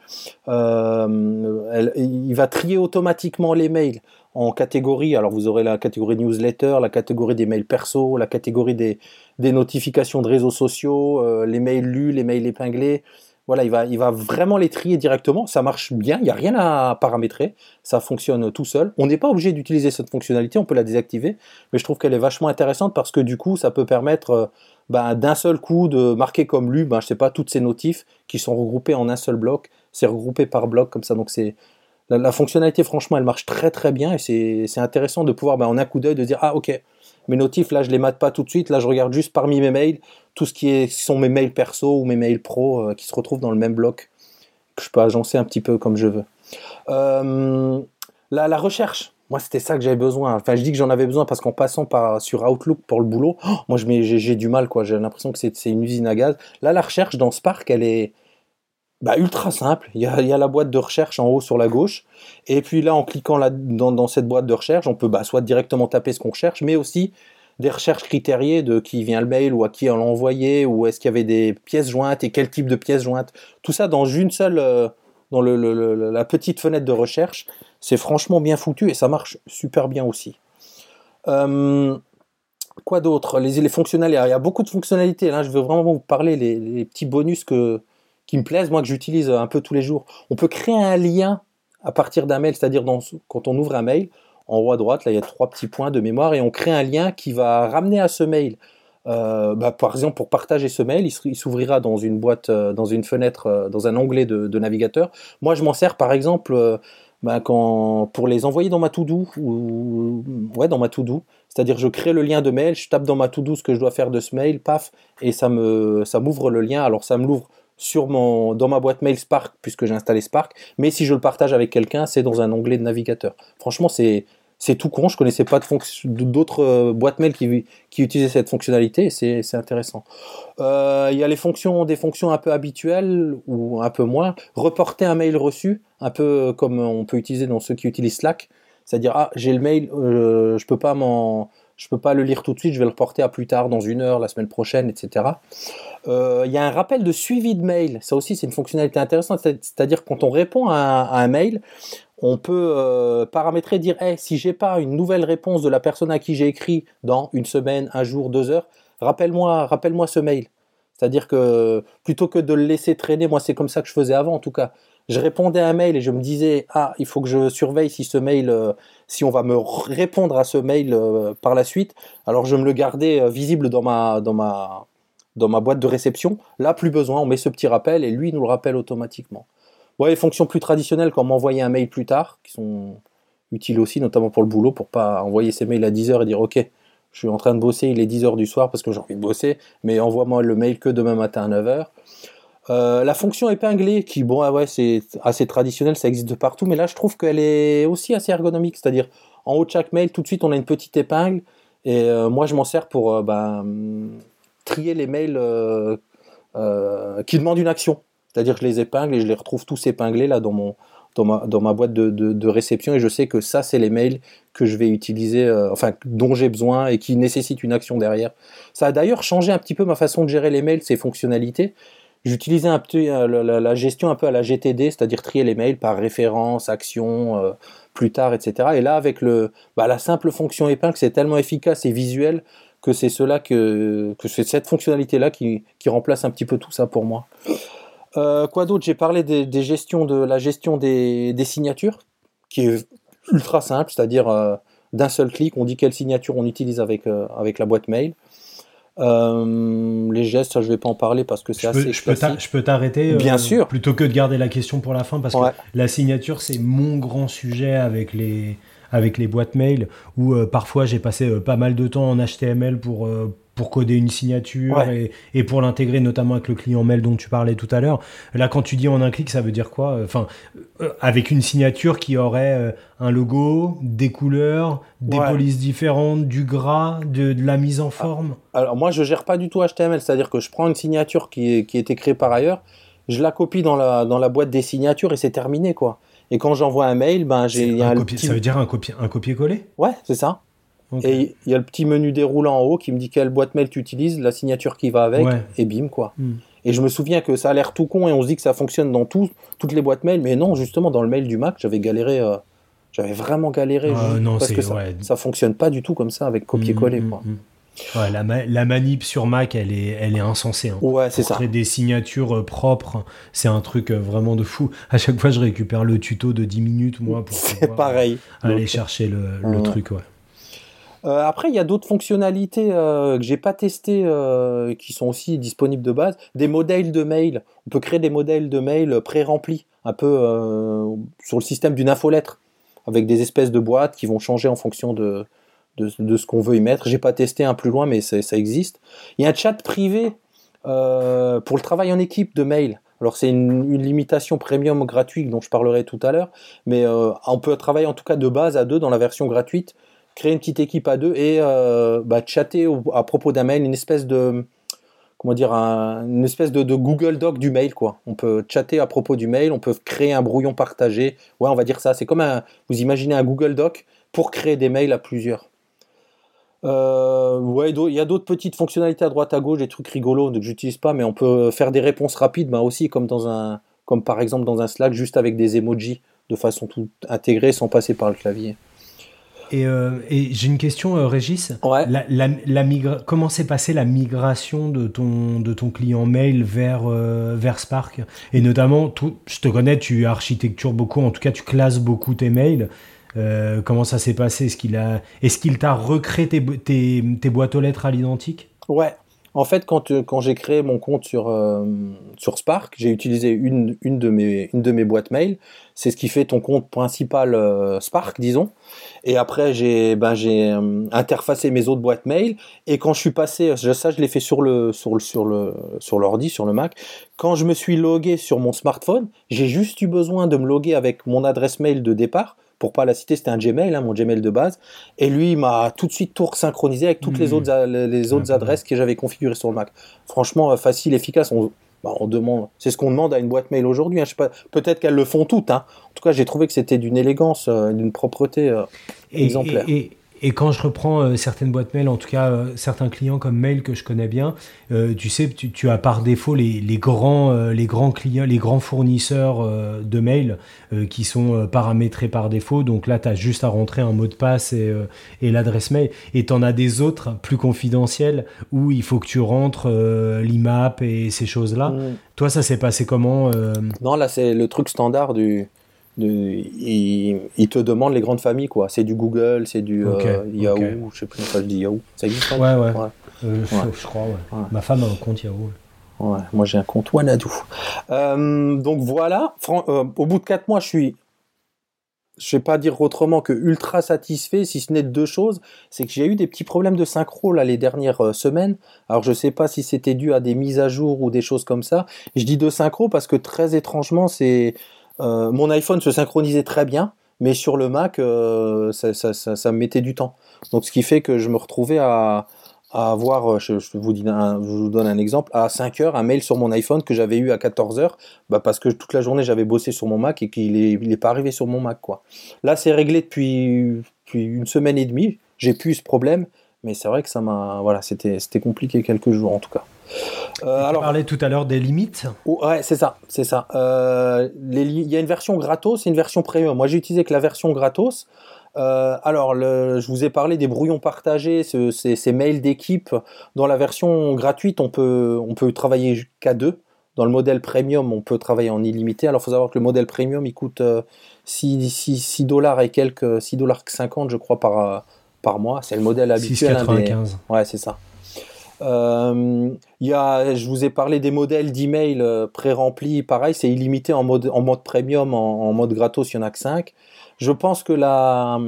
euh, il va trier automatiquement les mails en catégories. Alors vous aurez la catégorie newsletter, la catégorie des mails perso, la catégorie des, notifications de réseaux sociaux, euh, les mails lus, les mails épinglés. Voilà, il va, il va vraiment les trier directement. Ça marche bien, il n'y a rien à paramétrer. Ça fonctionne tout seul. On n'est pas obligé d'utiliser cette fonctionnalité, on peut la désactiver. Mais je trouve qu'elle est vachement intéressante parce que du coup, ça peut permettre euh, ben, d'un seul coup de marquer comme lu, ben, je sais pas, toutes ces notifs qui sont regroupées en un seul bloc. C'est regroupé par bloc comme ça. Donc c'est la, fonctionnalité, franchement, elle marche très très bien et c'est intéressant de pouvoir, ben, en un coup d'œil, de dire ah ok, mes notifs là, je les mate pas tout de suite. Là, je regarde juste parmi mes mails tout ce qui, est, sont mes mails perso ou mes mails pro euh, qui se retrouvent dans le même bloc que je peux agencer un petit peu comme je veux. Euh, la recherche, moi, c'était ça que j'avais besoin. Enfin, je dis que j'en avais besoin parce qu'en passant par sur Outlook pour le boulot, oh, moi, j'ai du mal, quoi. J'ai l'impression que c'est une usine à gaz. Là, la recherche dans Spark, elle est bah, ultra simple. Il y, a, la boîte de recherche en haut sur la gauche. Et puis là, en cliquant dans cette boîte de recherche, on peut bah, soit directement taper ce qu'on recherche, mais aussi des recherches critériées de qui vient le mail ou à qui on l'a envoyé, ou est-ce qu'il y avait des pièces jointes et quel type de pièces jointes. Tout ça dans une seule, euh, dans la petite fenêtre de recherche. C'est franchement bien foutu et ça marche super bien aussi. Euh, quoi d'autre? Les, fonctionnalités. Il y a beaucoup de fonctionnalités. Là, je veux vraiment vous parler les, les petits bonus qui me plaisent, moi, que j'utilise un peu tous les jours. On peut créer un lien à partir d'un mail, c'est-à-dire quand on ouvre un mail, en haut à droite, là, il y a trois petits points de mémoire et on crée un lien qui va ramener à ce mail. Euh, bah, par exemple, pour partager ce mail, il s'ouvrira dans une boîte, euh, dans une fenêtre, euh, dans un onglet de, navigateur. Moi, je m'en sers par exemple bah, quand, pour les envoyer dans ma to-do ou ouais, dans ma to-do. C'est-à-dire, je crée le lien de mail, je tape dans ma to-do ce que je dois faire de ce mail, paf, et ça me, ça m'ouvre le lien. Alors, ça me l'ouvre dans ma boîte mail Spark puisque j'ai installé Spark. Mais si je le partage avec quelqu'un, c'est dans un onglet de navigateur. Franchement, c'est c'est tout con. Je connaissais pas d'autres euh, boîtes mail qui, utilisaient cette fonctionnalité. C'est intéressant. Euh, Il y a les fonctions, des fonctions un peu habituelles ou un peu moins. Reporter un mail reçu, un peu comme on peut utiliser dans ceux qui utilisent Slack. C'est-à-dire, ah, j'ai le mail, euh, je peux peux pas le lire tout de suite, je vais le reporter à plus tard, dans une heure, la semaine prochaine, etc. Il y a un rappel de suivi de mail. Ça aussi, c'est une fonctionnalité intéressante. C'est- C'est-à-dire, quand on répond à un mail, on peut euh, paramétrer, dire, hey, si j'ai pas une nouvelle réponse de la personne à qui j'ai écrit dans une semaine, un jour, deux heures, rappelle-moi, rappelle-moi ce mail. C'est-à-dire que plutôt que de le laisser traîner, moi c'est comme ça que je faisais avant en tout cas. Je répondais à un mail et je me disais ah il faut que je surveille si ce mail, euh, si on va me répondre à ce mail euh, par la suite. Alors je me le gardais visible dans ma dans ma dans ma boîte de réception. Là plus besoin, on met ce petit rappel et lui nous le rappelle automatiquement. Ouais, les fonctions plus traditionnelles comme envoyer un mail plus tard, qui sont utiles aussi, notamment pour le boulot, pour pas envoyer ses mails à 10h et dire ok, je suis en train de bosser, il est 10h du soir parce que j'ai envie de bosser, mais envoie-moi le mail que demain matin à 9h. Euh, la fonction épinglée, qui, bon, ah ouais, c'est assez traditionnel, ça existe de partout, mais là, je trouve qu'elle est aussi assez ergonomique, c'est-à-dire, en haut de chaque mail, tout de suite, on a une petite épingle, et euh, moi, je m'en sers pour euh, ben, trier les mails qui demandent une action. C'est-à-dire que je les épingle et je les retrouve tous épinglés là dans, mon, dans, ma, dans ma boîte de, de- réception, et je sais que ça, c'est les mails que je vais utiliser, euh, enfin, dont j'ai besoin et qui nécessitent une action derrière. Ça a d'ailleurs changé un petit peu ma façon de gérer les mails, ces fonctionnalités. J'utilisais un petit, euh, la gestion un peu à la GTD, c'est-à-dire trier les mails par référence, action, euh, plus tard, etc. Et là, avec le, bah, la simple fonction épingle, c'est tellement efficace et visuel que c'est cela que, que c'est cette fonctionnalité-là qui, qui remplace un petit peu tout ça pour moi. Euh, quoi d'autre? J'ai parlé des, des gestions de la gestion des, des signatures, qui est ultra simple, c'est-à-dire euh, d'un seul clic, on dit quelle signature on utilise avec, euh, avec la boîte mail. Les gestes, ça, je vais pas en parler parce que c'est assez je peux classique. je peux t'arrêter Bien sûr. Plutôt que de garder la question pour la fin, parce Ouais. que la signature, c'est mon grand sujet avec les, avec les boîtes mail, où parfois j'ai passé pas mal de temps en HTML pour, pour coder une signature Ouais. et, et pour l'intégrer notamment avec le client mail dont tu parlais tout à l'heure. Là, quand tu dis en un clic, ça veut dire quoi? Enfin, euh, avec une signature qui aurait euh, un logo, des couleurs, des Ouais. Polices différentes, du gras, de, de la mise en forme? Alors moi, je gère pas du tout HTML, c'est-à-dire que je prends une signature qui, est, qui a été créée par ailleurs, je la copie dans la, dans la boîte des signatures et c'est terminé, quoi. Et quand j'envoie un mail, ben j'ai un un copier- petit... Ça veut dire un copier- un copier-coller? Ouais, c'est ça. Et il y a le petit menu déroulant en haut qui me dit quelle boîte mail tu utilises, la signature qui va avec, Ouais. et bim, quoi. Hmm. Et je me souviens que ça a l'air tout con et on se dit que ça fonctionne dans tout, toutes les boîtes mail, mais non, justement, dans le mail du Mac, j'avais galéré, euh, j'avais vraiment galéré, Ah, juste non, parce c'est- que ça, ouais. ça fonctionne pas du tout comme ça avec copier-coller, Mm, quoi. mm, mm. Ouais, la, ma- la manip sur Mac, elle est, elle est insensée. hein. Ouais, c'est ça. créer des signatures euh, propres, c'est un truc euh, vraiment de fou. À chaque fois, je récupère le tuto de 10 minutes, moi, pour pouvoir pareil. aller chercher le, le truc. Ouais. Euh, après, il y a d'autres fonctionnalités euh, que j'ai pas testées, euh, qui sont aussi disponibles de base. Des modèles de mail. On peut créer des modèles de mail pré-remplis, un peu euh, sur le système d'une infolettre, avec des espèces de boîtes qui vont changer en fonction de, ce qu'on veut y mettre. J'ai pas testé un plus loin, mais ça existe. Il y a un chat privé pour le travail en équipe de mail. Alors c'est une, limitation premium gratuite dont je parlerai tout à l'heure, mais on peut travailler en tout cas de base à deux dans la version gratuite, créer une petite équipe à deux et euh, bah, chatter à propos d'un mail, une espèce de comment dire, un- une espèce de, Google Doc du mail quoi. On peut chatter à propos du mail, on peut créer un brouillon partagé. Ouais, on va dire ça. C'est comme un, vous imaginez un Google Doc pour créer des mails à plusieurs. Euh, ouais, il y a d'autres petites fonctionnalités à droite à gauche, des trucs rigolos que j'utilise pas, mais on peut faire des réponses rapides, ben aussi comme dans un, comme par exemple dans un Slack, juste avec des emojis de façon tout intégrée sans passer par le clavier. Et, euh, et j'ai une question, euh, Régis. Ouais. La, la- la migra- Comment s'est passée la migration de ton, de ton client mail vers, euh, vers Spark? Et notamment, tout, je te connais, tu architectures beaucoup, en tout cas tu classes beaucoup tes mails. Comment ça s'est passé? Est-ce qu'il a, est-ce qu'il t'a recréé tes, tes, tes boîtes aux lettres à l'identique? Ouais. En fait, quand, euh, quand j'ai créé mon compte sur, euh, Spark, j'ai utilisé une, de mes, une de boîtes mail. C'est ce qui fait ton compte principal euh, Spark, disons. Et après, j'ai ben, interfacé mes autres boîtes mail. Et quand je suis passé, ça, je l'ai fait sur l'ordi, sur le Mac. Quand je me suis logué sur mon smartphone, j'ai juste eu besoin de me loguer avec mon adresse mail de départ. Pour pas la citer, c'était un Gmail, hein, mon Gmail de base. Et lui, il m'a tout de suite tout synchronisé avec toutes les Mhm. autres, les, autres adresses que j'avais configurées sur le Mac. Franchement, euh, facile, efficace. On, bah, on demande, c'est ce qu'on demande à une boîte mail aujourd'hui. hein. Je sais pas, peut-être qu'elles le font toutes. Hein. En tout cas, j'ai trouvé que c'était d'une élégance, euh, d'une propreté. euh, Et, Exemplaire. et, et- et quand je reprends euh, certaines boîtes mail, en tout cas euh, certains clients comme mail que je connais bien, euh, tu sais, tu, tu as par défaut les, les grands, les grands clients, les grands fournisseurs de mail qui sont paramétrés par défaut. Donc là, tu as juste à rentrer un mot de passe et, et l'adresse mail. Et tu en as des autres plus confidentiels où il faut que tu rentres l'IMAP et ces choses-là. mm. Toi, ça s'est passé comment Non, là, c'est le truc standard du. De- il, te demande les grandes familles, quoi. C'est du Google, c'est du euh, Yahoo, ok. je sais plus pourquoi je dis Yahoo. Ça existe Ouais, ouais. Ouais. Euh, Ouais. Je crois, ouais. Ouais. Ma femme a un compte Yahoo. Ouais, moi j'ai un compte Wanadoo. Euh, donc voilà, Fran- euh, au bout de 4 mois, je suis, je vais pas dire autrement que ultra satisfait, si ce n'est de deux choses. C'est que j'ai eu des petits problèmes de synchro là, les dernières semaines. Alors je sais pas si c'était dû à des mises à jour ou des choses comme ça. Je dis de synchro parce que très étrangement, c'est euh, mon iPhone se synchronisait très bien, mais sur le Mac, euh, ça, me mettait du temps. Donc ce qui fait que je me retrouvais à, avoir, euh, je, vous donne un exemple, à 5 heures, un mail sur mon iPhone que j'avais eu à 14 heures, bah parce que toute la journée j'avais bossé sur mon Mac et qu'il est, il est pas arrivé sur mon Mac. Là, c'est réglé depuis, une semaine et demie, j'ai plus ce problème, mais c'est vrai que ça m'a, voilà, c'était compliqué quelques jours en tout cas. Euh, alors, parlais tout à l'heure des limites. Oh, ouais, c'est ça, c'est ça. Euh, les Il y a une version gratos et une version premium. Moi, j'ai utilisé que la version gratos. Euh, alors, le- je vous ai parlé des brouillons partagés, ce- ces, ces mails d'équipe. Dans la version gratuite, on peut, on peut travailler qu'à deux. Dans le modèle premium, on peut travailler en illimité. Alors, il faut savoir que le modèle premium, il coûte euh, 6, 6, 6 dollars et quelques, 6 dollars 50, je crois, par, euh, par mois. C'est le modèle habituel. hein, des- 6,95. Ouais, c'est ça. Euh, y a, je vous ai parlé des modèles d'email euh, pré-remplis. Pareil, c'est illimité en mode, en mode premium, en, en mode gratos, il y en a que 5. Je pense que la,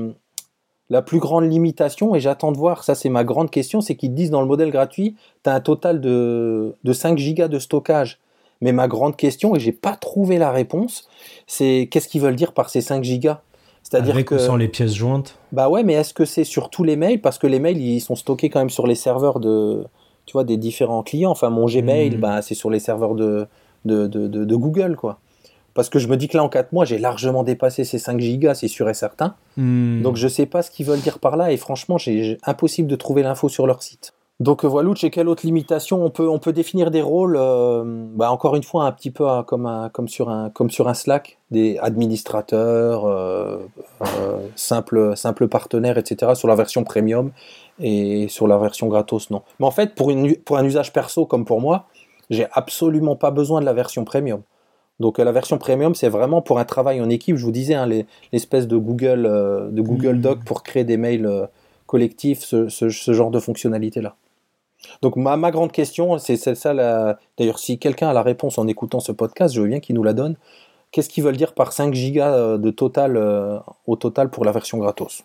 la plus grande limitation, et j'attends de voir, ça c'est ma grande question, c'est qu'ils disent dans le modèle gratuit, tu as un total de, de 5 gigas de stockage. Mais ma grande question, et j'ai pas trouvé la réponse, c'est qu'est-ce qu'ils veulent dire par ces 5 gigas? C'est-à-dire Avec que... ou sans les pièces jointes? Bah ouais, mais est-ce que c'est sur tous les mails? Parce que les mails, ils sont stockés quand même sur les serveurs de, tu vois, des différents clients. Enfin, mon Gmail, Mhm. bah, c'est sur les serveurs de, de, de, de- de Google, quoi. Parce que je me dis que là, en 4 mois, j'ai largement dépassé ces 5 gigas, c'est sûr et certain. Hmm. Donc je sais pas ce qu'ils veulent dire par là, et franchement, j'ai impossible de trouver l'info sur leur site. Donc euh, voilà, chez quelle autre limitation on peut, on peut définir des rôles, euh, bah, encore une fois, un petit peu euh, comme, un, comme, sur un, comme sur un Slack, des administrateurs, euh, euh, simples simple partenaires, etc., sur la version premium et sur la version gratos, non. Mais en fait, pour, une, pour un usage perso comme pour moi, j'ai absolument pas besoin de la version premium. Donc euh, la version premium, c'est vraiment pour un travail en équipe. Je vous disais, hein, les- l'espèce de Google, euh, de Google Mhm. Doc pour créer des mails euh, collectifs, ce, ce- ce genre de fonctionnalité-là. Donc ma, ma grande question, c'est ça. la- D'ailleurs, si quelqu'un a la réponse en écoutant ce podcast, je veux bien qu'il nous la donne. Qu'est-ce qu'ils veulent dire par 5 gigas de total euh, au total pour la version gratos?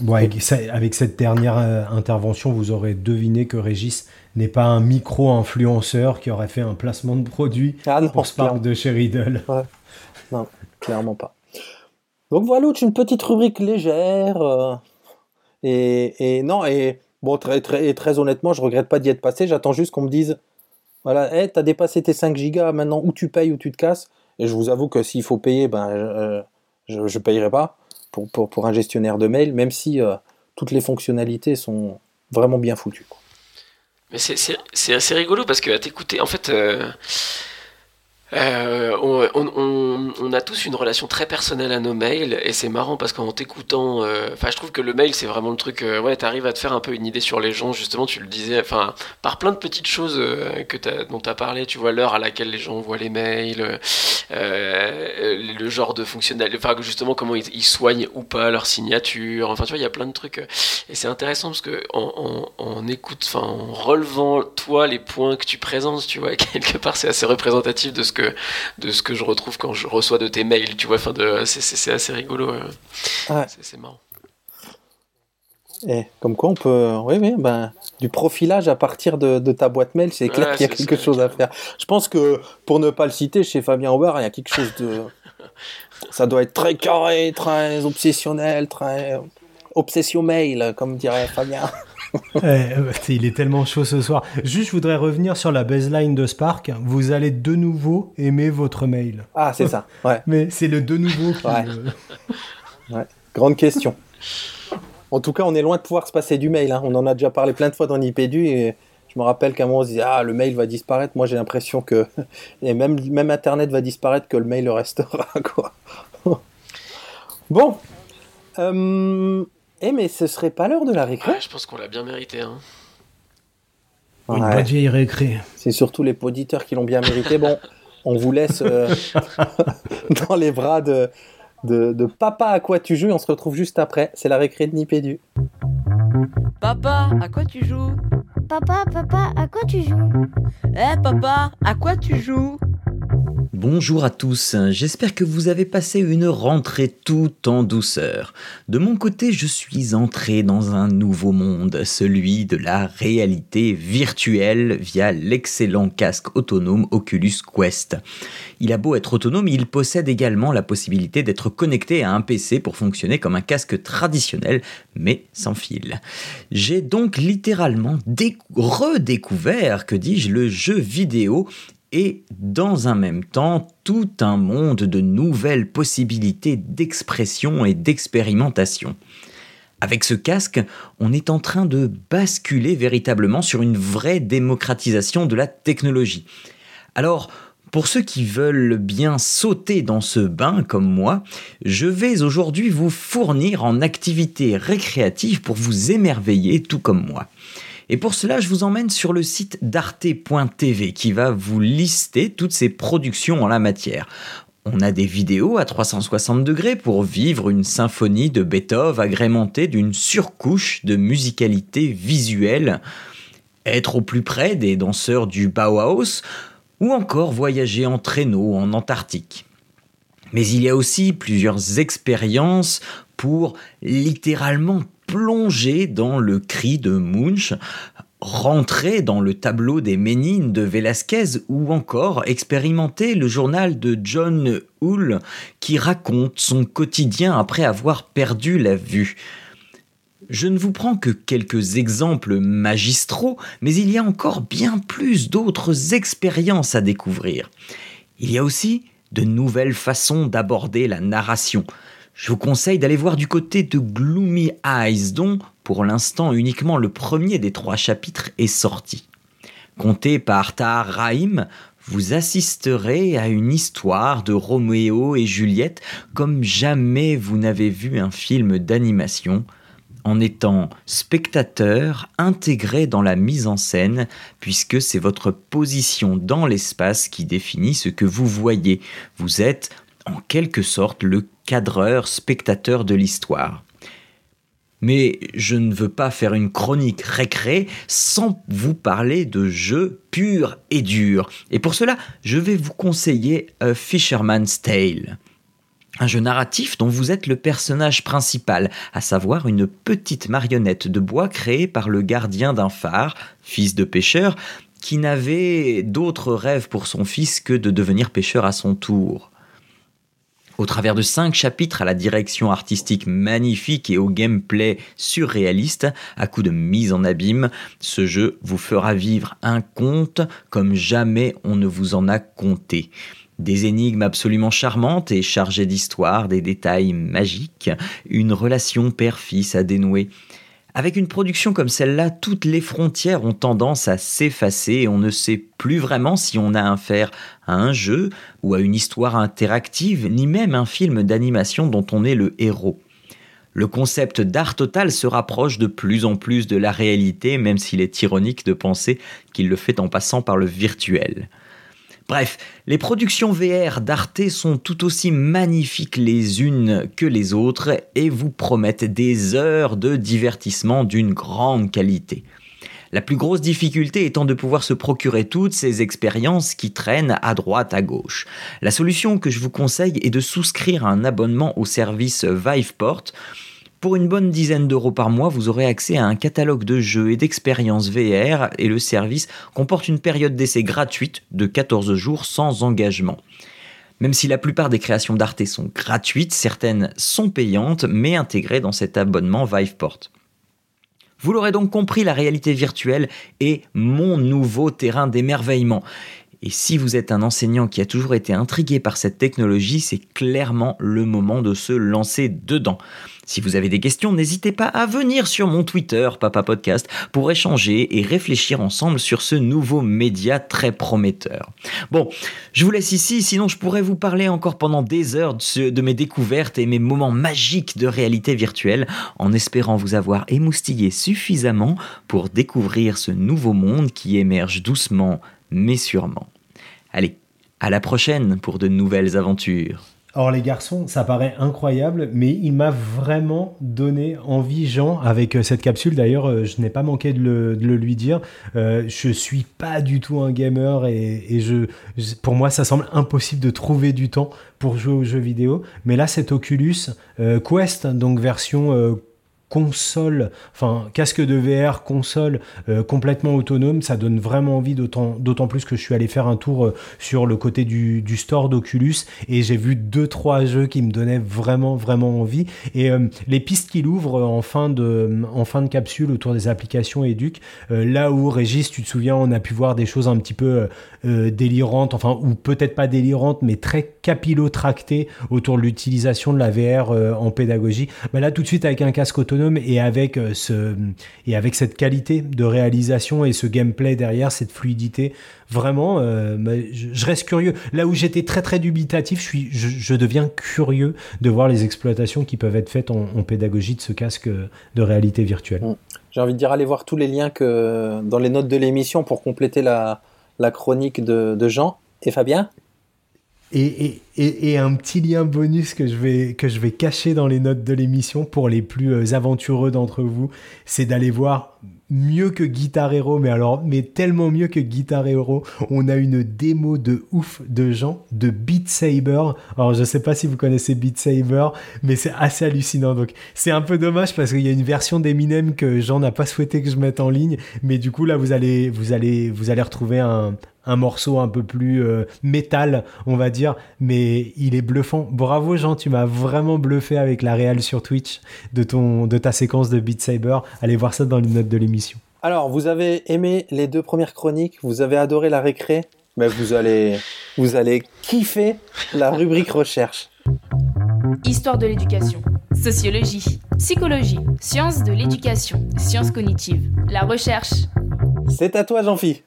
Bon, avec, ça- avec cette dernière euh, intervention, vous aurez deviné que Régis n'est pas un micro-influenceur qui aurait fait un placement de produit Ah non, pour Spark de chez Riddle. Non, clairement pas. Donc voilà, une petite rubrique légère. euh, et, et non, et bon, très, très, et très honnêtement, je regrette pas d'y être passé. J'attends juste qu'on me dise voilà, hey, t'as dépassé tes 5 gigas, maintenant ou tu payes ou tu te casses? Et je vous avoue que s'il faut payer, ben, euh, je ne payerai pas pour, pour, pour un gestionnaire de mail, même si euh, toutes les fonctionnalités sont vraiment bien foutues. Mais c'est assez rigolo parce que à t'écouter, en fait, euh, euh, on, on- on- a tous une relation très personnelle à nos mails et c'est marrant parce qu'en t'écoutant, euh, enfin, je trouve que le mail c'est vraiment le truc, euh, ouais, t'arrives à te faire un peu une idée sur les gens, justement, tu le disais, enfin, par plein de petites choses euh, que t'as- dont tu as parlé, tu vois, l'heure à laquelle les gens voient les mails, euh, le genre de fonctionnalité, enfin, justement, comment ils, soignent ou pas leur signature, enfin, tu vois, il y a plein de trucs. et c'est intéressant parce que en, en, en écoute, enfin en relevant toi les points que tu présentes, tu vois, quelque part c'est assez représentatif de ce que de ce que je retrouve quand je reçois de tes mails, tu vois. Enfin, de c'est, assez rigolo. euh. Ouais. C'est, marrant. Et comme quoi on peut, oui, oui, ben, du profilage à partir de, de ta boîte mail, c'est clair Ouais, qu'il y a quelque ça, chose à faire. Je pense que pour ne pas le citer, chez Fabien Aubert, il y a quelque chose de, ça doit être très carré, très obsessionnel, très obsession mail, comme dirait Fabien. Ouais, euh, il est tellement chaud ce soir. Juste, je voudrais revenir sur la baseline de Spark. Vous allez de nouveau aimer votre mail. Ah, c'est ça. Ouais, Mais c'est le de nouveau qui... Ouais. grande question. En tout cas, on est loin de pouvoir se passer du mail. hein. On en a déjà parlé plein de fois dans Nipédu et je me rappelle qu'à un moment on se disait ah le mail va disparaître. Moi j'ai l'impression que et même même Internet va disparaître que le mail restera quoi. bon. Euh, Eh mais ce serait pas l'heure de la récré Ouais, je pense qu'on l'a bien mérité. Hein. Une Ouais. bonne vieille récré. C'est surtout les auditeurs qui l'ont bien mérité. Bon, on vous laisse euh, dans les bras de, de, de Papa à quoi tu joues. On se retrouve juste après. C'est la récré de Nipédu. Papa, à quoi tu joues? Papa, papa, à quoi tu joues? Eh papa, à quoi tu joues? Bonjour à tous, j'espère que vous avez passé une rentrée tout en douceur. De mon côté, je suis entré dans un nouveau monde, celui de la réalité virtuelle via l'excellent casque autonome Oculus Quest. Il a beau être autonome, il possède également la possibilité d'être connecté à un PC pour fonctionner comme un casque traditionnel, mais sans fil. J'ai donc littéralement décou- redécouvert, que dis-je, le jeu vidéo et dans un même temps tout un monde de nouvelles possibilités d'expression et d'expérimentation. Avec ce casque, on est en train de basculer véritablement sur une vraie démocratisation de la technologie. Alors, pour ceux qui veulent bien sauter dans ce bain comme moi, je vais aujourd'hui vous fournir en activités récréatives pour vous émerveiller tout comme moi. Et pour cela, je vous emmène sur le site d'arte.tv qui va vous lister toutes ses productions en la matière. On a des vidéos à 360 degrés pour vivre une symphonie de Beethoven agrémentée d'une surcouche de musicalité visuelle, être au plus près des danseurs du Bauhaus ou encore voyager en traîneau en Antarctique. Mais il y a aussi plusieurs expériences pour littéralement plonger dans le cri de Munch, rentrer dans le tableau des Ménines de Velázquez ou encore expérimenter le journal de John Hull qui raconte son quotidien après avoir perdu la vue. Je ne vous prends que quelques exemples magistraux, mais il y a encore bien plus d'autres expériences à découvrir. Il y a aussi de nouvelles façons d'aborder la narration. Je vous conseille d'aller voir du côté de Gloomy Eyes, dont pour l'instant uniquement le premier des trois chapitres est sorti. Conté par Tahar Rahim, vous assisterez à une histoire de Roméo et Juliette comme jamais vous n'avez vu un film d'animation, en étant spectateur intégré dans la mise en scène, puisque c'est votre position dans l'espace qui définit ce que vous voyez. Vous êtes en quelque sorte le cadreur spectateur de l'histoire. Mais je ne veux pas faire une chronique récré sans vous parler de jeux purs et durs. Et pour cela, je vais vous conseiller A Fisherman's Tale. Un jeu narratif dont vous êtes le personnage principal, à savoir une petite marionnette de bois créée par le gardien d'un phare, fils de pêcheur, qui n'avait d'autre rêve pour son fils que de devenir pêcheur à son tour. Au travers de cinq chapitres à la direction artistique magnifique et au gameplay surréaliste, à coup de mise en abîme, ce jeu vous fera vivre un conte comme jamais on ne vous en a conté. Des énigmes absolument charmantes et chargées d'histoire, des détails magiques, une relation père-fils à dénouer. Avec une production comme celle-là, toutes les frontières ont tendance à s'effacer et on ne sait plus vraiment si on a affaire à un jeu ou à une histoire interactive, ni même un film d'animation dont on est le héros. Le concept d'art total se rapproche de plus en plus de la réalité, même s'il est ironique de penser qu'il le fait en passant par le virtuel. Bref, les productions VR d'Arte sont tout aussi magnifiques les unes que les autres et vous promettent des heures de divertissement d'une grande qualité. La plus grosse difficulté étant de pouvoir se procurer toutes ces expériences qui traînent à droite à gauche. La solution que je vous conseille est de souscrire un abonnement au service Viveport pour une bonne dizaine d'euros par mois, vous aurez accès à un catalogue de jeux et d'expériences VR et le service comporte une période d'essai gratuite de 14 jours sans engagement. Même si la plupart des créations d'Arte sont gratuites, certaines sont payantes mais intégrées dans cet abonnement Viveport. Vous l'aurez donc compris, la réalité virtuelle est mon nouveau terrain d'émerveillement. Et si vous êtes un enseignant qui a toujours été intrigué par cette technologie, c'est clairement le moment de se lancer dedans. Si vous avez des questions, n'hésitez pas à venir sur mon Twitter, Papa Podcast, pour échanger et réfléchir ensemble sur ce nouveau média très prometteur. Bon, je vous laisse ici, sinon je pourrais vous parler encore pendant des heures de, mes découvertes et mes moments magiques de réalité virtuelle, en espérant vous avoir émoustillé suffisamment pour découvrir ce nouveau monde qui émerge doucement mais sûrement. Allez, à la prochaine pour de nouvelles aventures. Or les garçons, ça paraît incroyable, mais il m'a vraiment donné envie, Jean, avec euh, cette capsule. D'ailleurs, euh, je n'ai pas manqué de le, lui dire. Euh, je suis pas du tout un gamer et, pour moi, ça semble impossible de trouver du temps pour jouer aux jeux vidéo. Mais là, cet Oculus Quest, donc version console, enfin casque de VR, console euh, complètement autonome, ça donne vraiment envie, d'autant plus que je suis allé faire un tour euh, sur le côté du, store d'Oculus et j'ai vu deux trois jeux qui me donnaient vraiment vraiment envie et euh, les pistes qu'il ouvre en fin de en fin de capsule autour des applications éduc, là où Régis, tu te souviens, on a pu voir des choses un petit peu délirantes, enfin ou peut-être pas délirantes, mais très capillotractées autour de l'utilisation de la VR en pédagogie. Bah là tout de suite avec un casque autonome et avec, euh, ce, et avec cette qualité de réalisation et ce gameplay derrière, cette fluidité, vraiment, euh, je, reste curieux. Là où j'étais très très dubitatif, je, suis, je, deviens curieux de voir les exploitations qui peuvent être faites en, pédagogie de ce casque de réalité virtuelle. Mm. J'ai envie de dire, allez voir tous les liens que dans les notes de l'émission pour compléter la, la chronique de, de Jean et Fabien? Et, un petit lien bonus que je, vais, que je vais cacher dans les notes de l'émission pour les plus euh, aventureux d'entre vous, c'est d'aller voir mieux que Guitar Hero, mais alors, mais tellement mieux que Guitar Hero. On a une démo de ouf de gens de Beat Saber. Alors, je sais pas si vous connaissez Beat Saber, mais c'est assez hallucinant. Donc, c'est un peu dommage parce qu'il y a une version d'Eminem que Jean n'a pas souhaité que je mette en ligne. Mais du coup, là, vous allez, vous allez, vous allez retrouver un, un morceau un peu plus euh, métal, on va dire, mais il est bluffant. Bravo Jean, tu m'as vraiment bluffé avec la réelle sur Twitch de, ton, de ta séquence de Beat Saber. Allez voir ça dans les notes de l'émission. Alors, vous avez aimé les deux premières chroniques, vous avez adoré la récré, mais vous allez, vous allez kiffer la rubrique recherche. Histoire de l'éducation, sociologie, psychologie, sciences de l'éducation, sciences cognitives, la recherche. C'est à toi, Jean-Phi.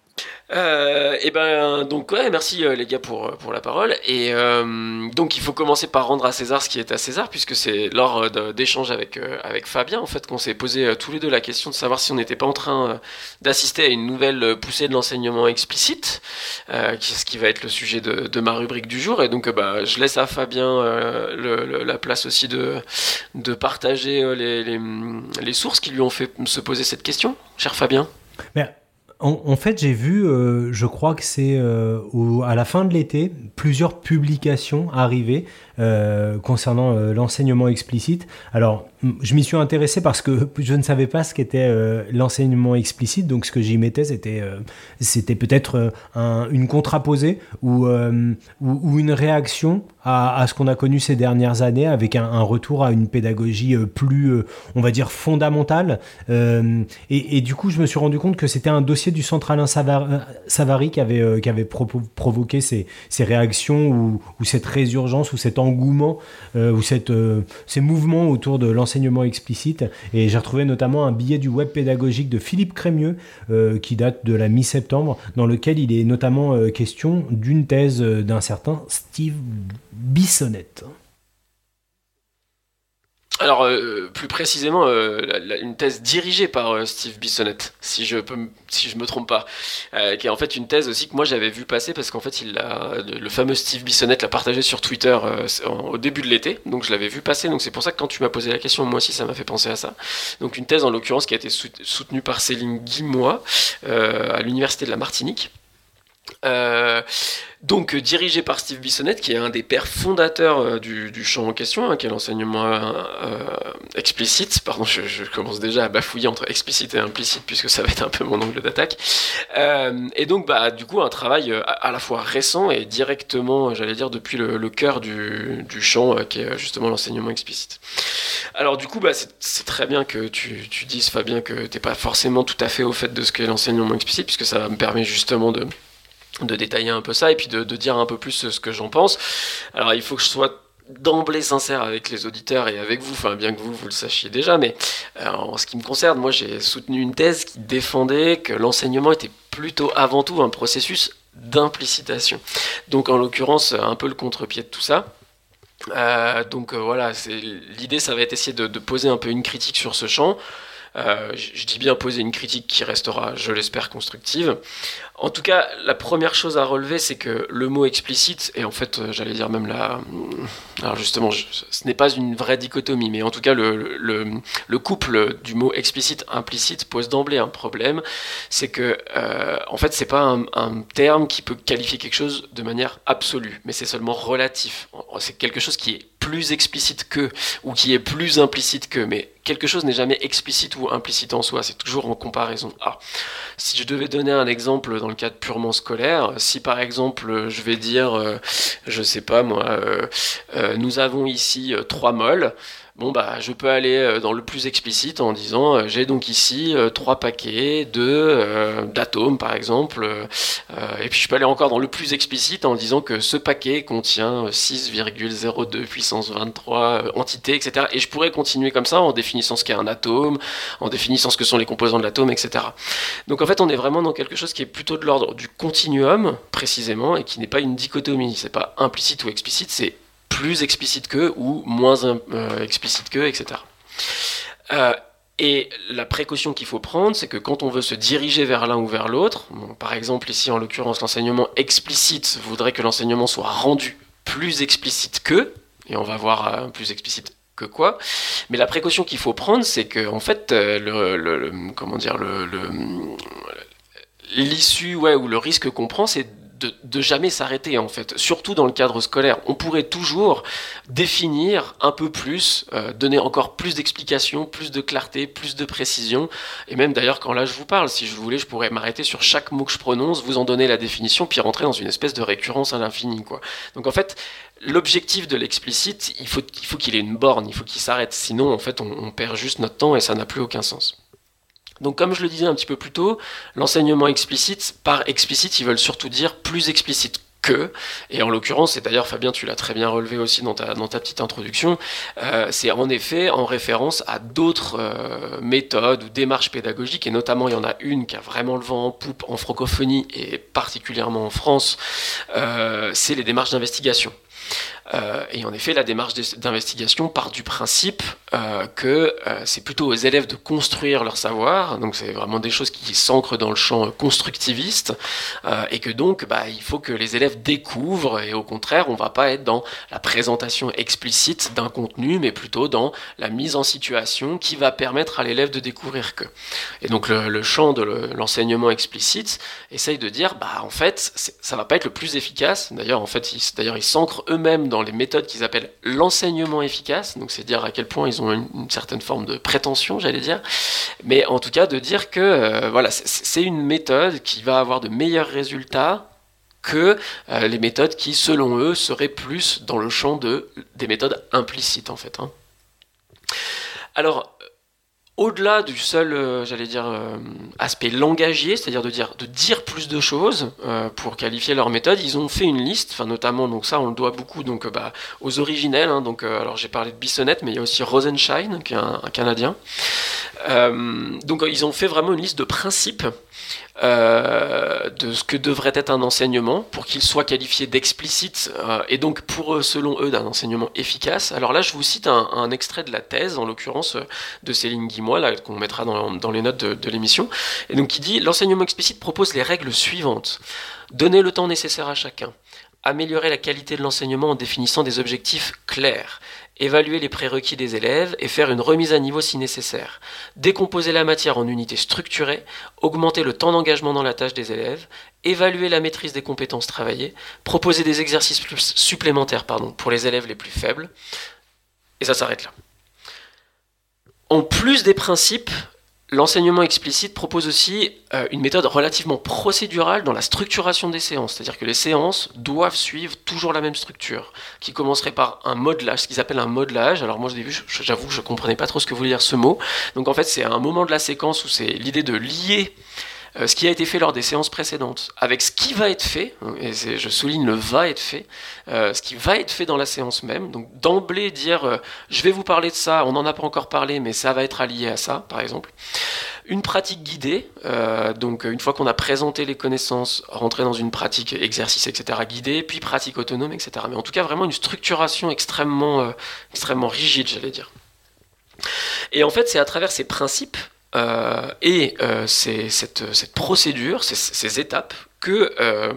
Euh, et ben donc merci euh, les gars pour pour la parole. Et euh, donc il faut commencer par rendre à César ce qui est à César, puisque c'est lors d'échanges avec avec Fabien en fait qu'on s'est posé tous les deux la question de savoir si on n'était pas en train d'assister à une nouvelle poussée de l'enseignement explicite, qui ce qui va être le sujet de, ma rubrique du jour. Et donc bah je laisse à Fabien la place aussi de de partager les, les, les sources qui lui ont fait se poser cette question, cher Fabien. En, fait, j'ai vu, euh, je crois que c'est euh, à la fin de l'été, plusieurs publications arriver euh, concernant euh, l'enseignement explicite. Alors, je m'y suis intéressé parce que je ne savais pas ce qu'était euh, l'enseignement explicite, donc ce que j'y mettais, c'était c'était peut-être une contraposée ou, ou, une réaction à, ce qu'on a connu ces dernières années avec un, retour à une pédagogie plus, on va dire, fondamentale. Et, du coup, je me suis rendu compte que c'était un dossier du centre Alain Savary qui avait, qui avait provoqué ces, ces réactions ou, cette résurgence ou cette engouement euh, ou euh, ces mouvements autour de l'enseignement explicite. Et j'ai retrouvé notamment un billet du web pédagogique de Philippe Crémieux euh, qui date de la mi-septembre, dans lequel il est notamment question d'une thèse d'un certain Steve Bissonnette. Alors, euh, plus précisément, euh, une thèse dirigée par euh, Steve Bissonnette, si je peux, me trompe pas, qui est en fait une thèse aussi que moi j'avais vu passer parce qu'en fait, le, fameux Steve Bissonnette l'a partagé sur Twitter au début de l'été, donc je l'avais vu passer. Donc c'est pour ça que quand tu m'as posé la question, moi aussi ça m'a fait penser à ça. Donc une thèse en l'occurrence qui a été soutenue par Céline Guimois à l'université de la Martinique. Euh, donc euh, dirigé par Steve Bissonnette, qui est un des pères fondateurs euh, du, champ en question, hein, qui est l'enseignement explicite. Pardon, je, commence déjà à bafouiller entre explicite et implicite, puisque ça va être un peu mon angle d'attaque. et donc, bah, du coup, un travail à, la fois récent et directement, j'allais dire, depuis le, cœur du, champ, qui est justement l'enseignement explicite. Alors, du coup, bah, c'est très bien que tu, tu dises, Fabien, que tu n'es pas forcément tout à fait au fait de ce qu'est l'enseignement explicite, puisque ça me permet justement de de détailler un peu ça et puis de, dire un peu plus ce que j'en pense. Alors il faut que je sois d'emblée sincère avec les auditeurs et avec vous, bien que vous, vous le sachiez déjà, mais euh, en ce qui me concerne, moi j'ai soutenu une thèse qui défendait que l'enseignement était plutôt avant tout un processus d'implicitation. Donc en l'occurrence, un peu le contre-pied de tout ça. Euh, donc euh, voilà, l'idée ça va être essayer de, poser un peu une critique sur ce champ. je dis bien poser une critique qui restera, je l'espère, constructive. En tout cas, la première chose à relever, c'est que le mot explicite, et en fait, euh, j'allais dire même là, euh, alors justement, ce n'est pas une vraie dichotomie, mais en tout cas, le, le, couple du mot explicite implicite pose d'emblée un problème. C'est que, euh, en fait, c'est pas un, un, terme qui peut qualifier quelque chose de manière absolue, mais c'est seulement relatif. C'est quelque chose qui est plus explicite que, ou qui est plus implicite que, mais quelque chose n'est jamais explicite ou implicite en soi, c'est toujours en comparaison à. Si je devais donner un exemple dans cadre purement scolaire, si par exemple je vais dire, euh, je sais pas moi, euh, euh, nous avons ici trois molles, Bon, bah, je peux aller euh, dans le plus explicite en disant euh, j'ai donc ici euh, trois paquets de d'atomes par exemple, et puis je peux aller encore dans le plus explicite en disant que ce paquet contient 6,02 puissance 23 entités, etc. Et je pourrais continuer comme ça en définissant ce qu'est un atome, en définissant ce que sont les composants de l'atome, etc. Donc en fait, on est vraiment dans quelque chose qui est plutôt de l'ordre du continuum précisément et qui n'est pas une dichotomie. C'est pas implicite ou explicite, c'est plus explicite que ou moins euh, explicite que, etc. Euh, et la précaution qu'il faut prendre, c'est que quand on veut se diriger vers l'un ou vers l'autre, par exemple ici en l'occurrence l'enseignement explicite voudrait que l'enseignement soit rendu plus explicite que, et on va voir euh, plus explicite que quoi. Mais la précaution qu'il faut prendre, c'est que en fait, le, comment dire, le, l'issue, ou le risque qu'on prend, c'est de, jamais s'arrêter en fait, surtout dans le cadre scolaire. On pourrait toujours définir un peu plus, euh, donner encore plus d'explications, plus de clarté, plus de précision, et même d'ailleurs quand là je vous parle, si je voulais, je pourrais m'arrêter sur chaque mot que je prononce, vous en donner la définition, puis rentrer dans une espèce de récurrence à l'infini. quoi. Donc en fait, l'objectif de l'explicite, il faut faut qu'il ait une borne, il faut qu'il s'arrête, sinon en fait on perd juste notre temps et ça n'a plus aucun sens. Donc comme je le disais un petit peu plus tôt, l'enseignement explicite, par explicite, ils veulent surtout dire plus explicite que, et en l'occurrence, et d'ailleurs Fabien, tu l'as très bien relevé aussi dans ta, petite introduction, euh, c'est en effet en référence à d'autres euh, méthodes ou démarches pédagogiques, et notamment il y en a une qui a vraiment le vent en poupe en francophonie, et particulièrement en France, euh, c'est les démarches d'investigation. Euh, et en effet, la démarche d'investigation part du principe euh, que euh, c'est plutôt aux élèves de construire leur savoir, donc c'est vraiment des choses qui s'ancrent dans le champ constructiviste, et que donc bah, il faut que les élèves découvrent, et au contraire, on ne va pas être dans la présentation explicite d'un contenu, mais plutôt dans la mise en situation qui va permettre à l'élève de découvrir que. Et donc le, champ de l'enseignement explicite essaye de dire, bah en fait, ça va pas être le plus efficace, d'ailleurs en fait, ils s'ancrent eux-mêmes dans les méthodes qu'ils appellent l'enseignement efficace. Donc c'est dire à quel point ils ont une, certaine forme de prétention, j'allais dire. Mais en tout cas de dire que euh, voilà, c'est- une méthode qui va avoir de meilleurs résultats que euh, les méthodes qui, selon eux, seraient plus dans le champ de, des méthodes implicites, en fait. hein. Alors, au-delà du seul, euh, j'allais dire, euh, aspect langagier, c'est-à-dire de dire, plus de choses euh, pour qualifier leur méthode, ils ont fait une liste, notamment, donc ça, on le doit beaucoup donc, bah, aux originels. hein, donc, alors j'ai parlé de Bissonnette, mais il y a aussi Rosenshine, qui est un, Canadien. Donc, ils ont fait vraiment une liste de principes euh, de ce que devrait être un enseignement pour qu'il soit qualifié d'explicite euh, et donc pour eux, selon eux, d'un enseignement efficace. Alors là, je vous cite un, extrait de la thèse, en l'occurrence euh, de Céline Guimois, qu'on mettra dans, dans les notes de, de l'émission, et donc qui dit l'enseignement explicite propose les règles suivantes. Donner le temps nécessaire à chacun, améliorer la qualité de l'enseignement en définissant des objectifs clairs, évaluer les prérequis des élèves et faire une remise à niveau si nécessaire, décomposer la matière en unités structurées, augmenter le temps d'engagement dans la tâche des élèves, évaluer la maîtrise des compétences travaillées, proposer des exercices supplémentaires pour les élèves les plus faibles, et ça s'arrête là. En plus des principes, l'enseignement explicite propose aussi euh, une méthode relativement procédurale dans la structuration des séances, c'est-à-dire que les séances doivent suivre toujours la même structure, qui commencerait par un modelage, ce qu'ils appellent un modelage. Alors moi j'avoue que je comprenais pas trop ce que voulait dire ce mot. Donc en fait, c'est un moment de la séquence où c'est l'idée de lier ce qui a été fait lors des séances précédentes avec ce qui va être fait, et c'est- je souligne le va être fait, euh, ce qui va être fait dans la séance même. Donc d'emblée dire euh, je vais vous parler de ça, on n'en a pas encore parlé, mais ça va être allié à ça, par exemple. Une pratique guidée, euh, donc une fois qu'on a présenté les connaissances, rentrer dans une pratique exercice, etc., guidée, puis pratique autonome, etc. Mais en tout cas, vraiment une structuration extrêmement, euh, extrêmement rigide, j'allais dire. Et en fait, c'est à travers ces principes euh, et euh, ces- cette, procédure, ces, étapes, que euh,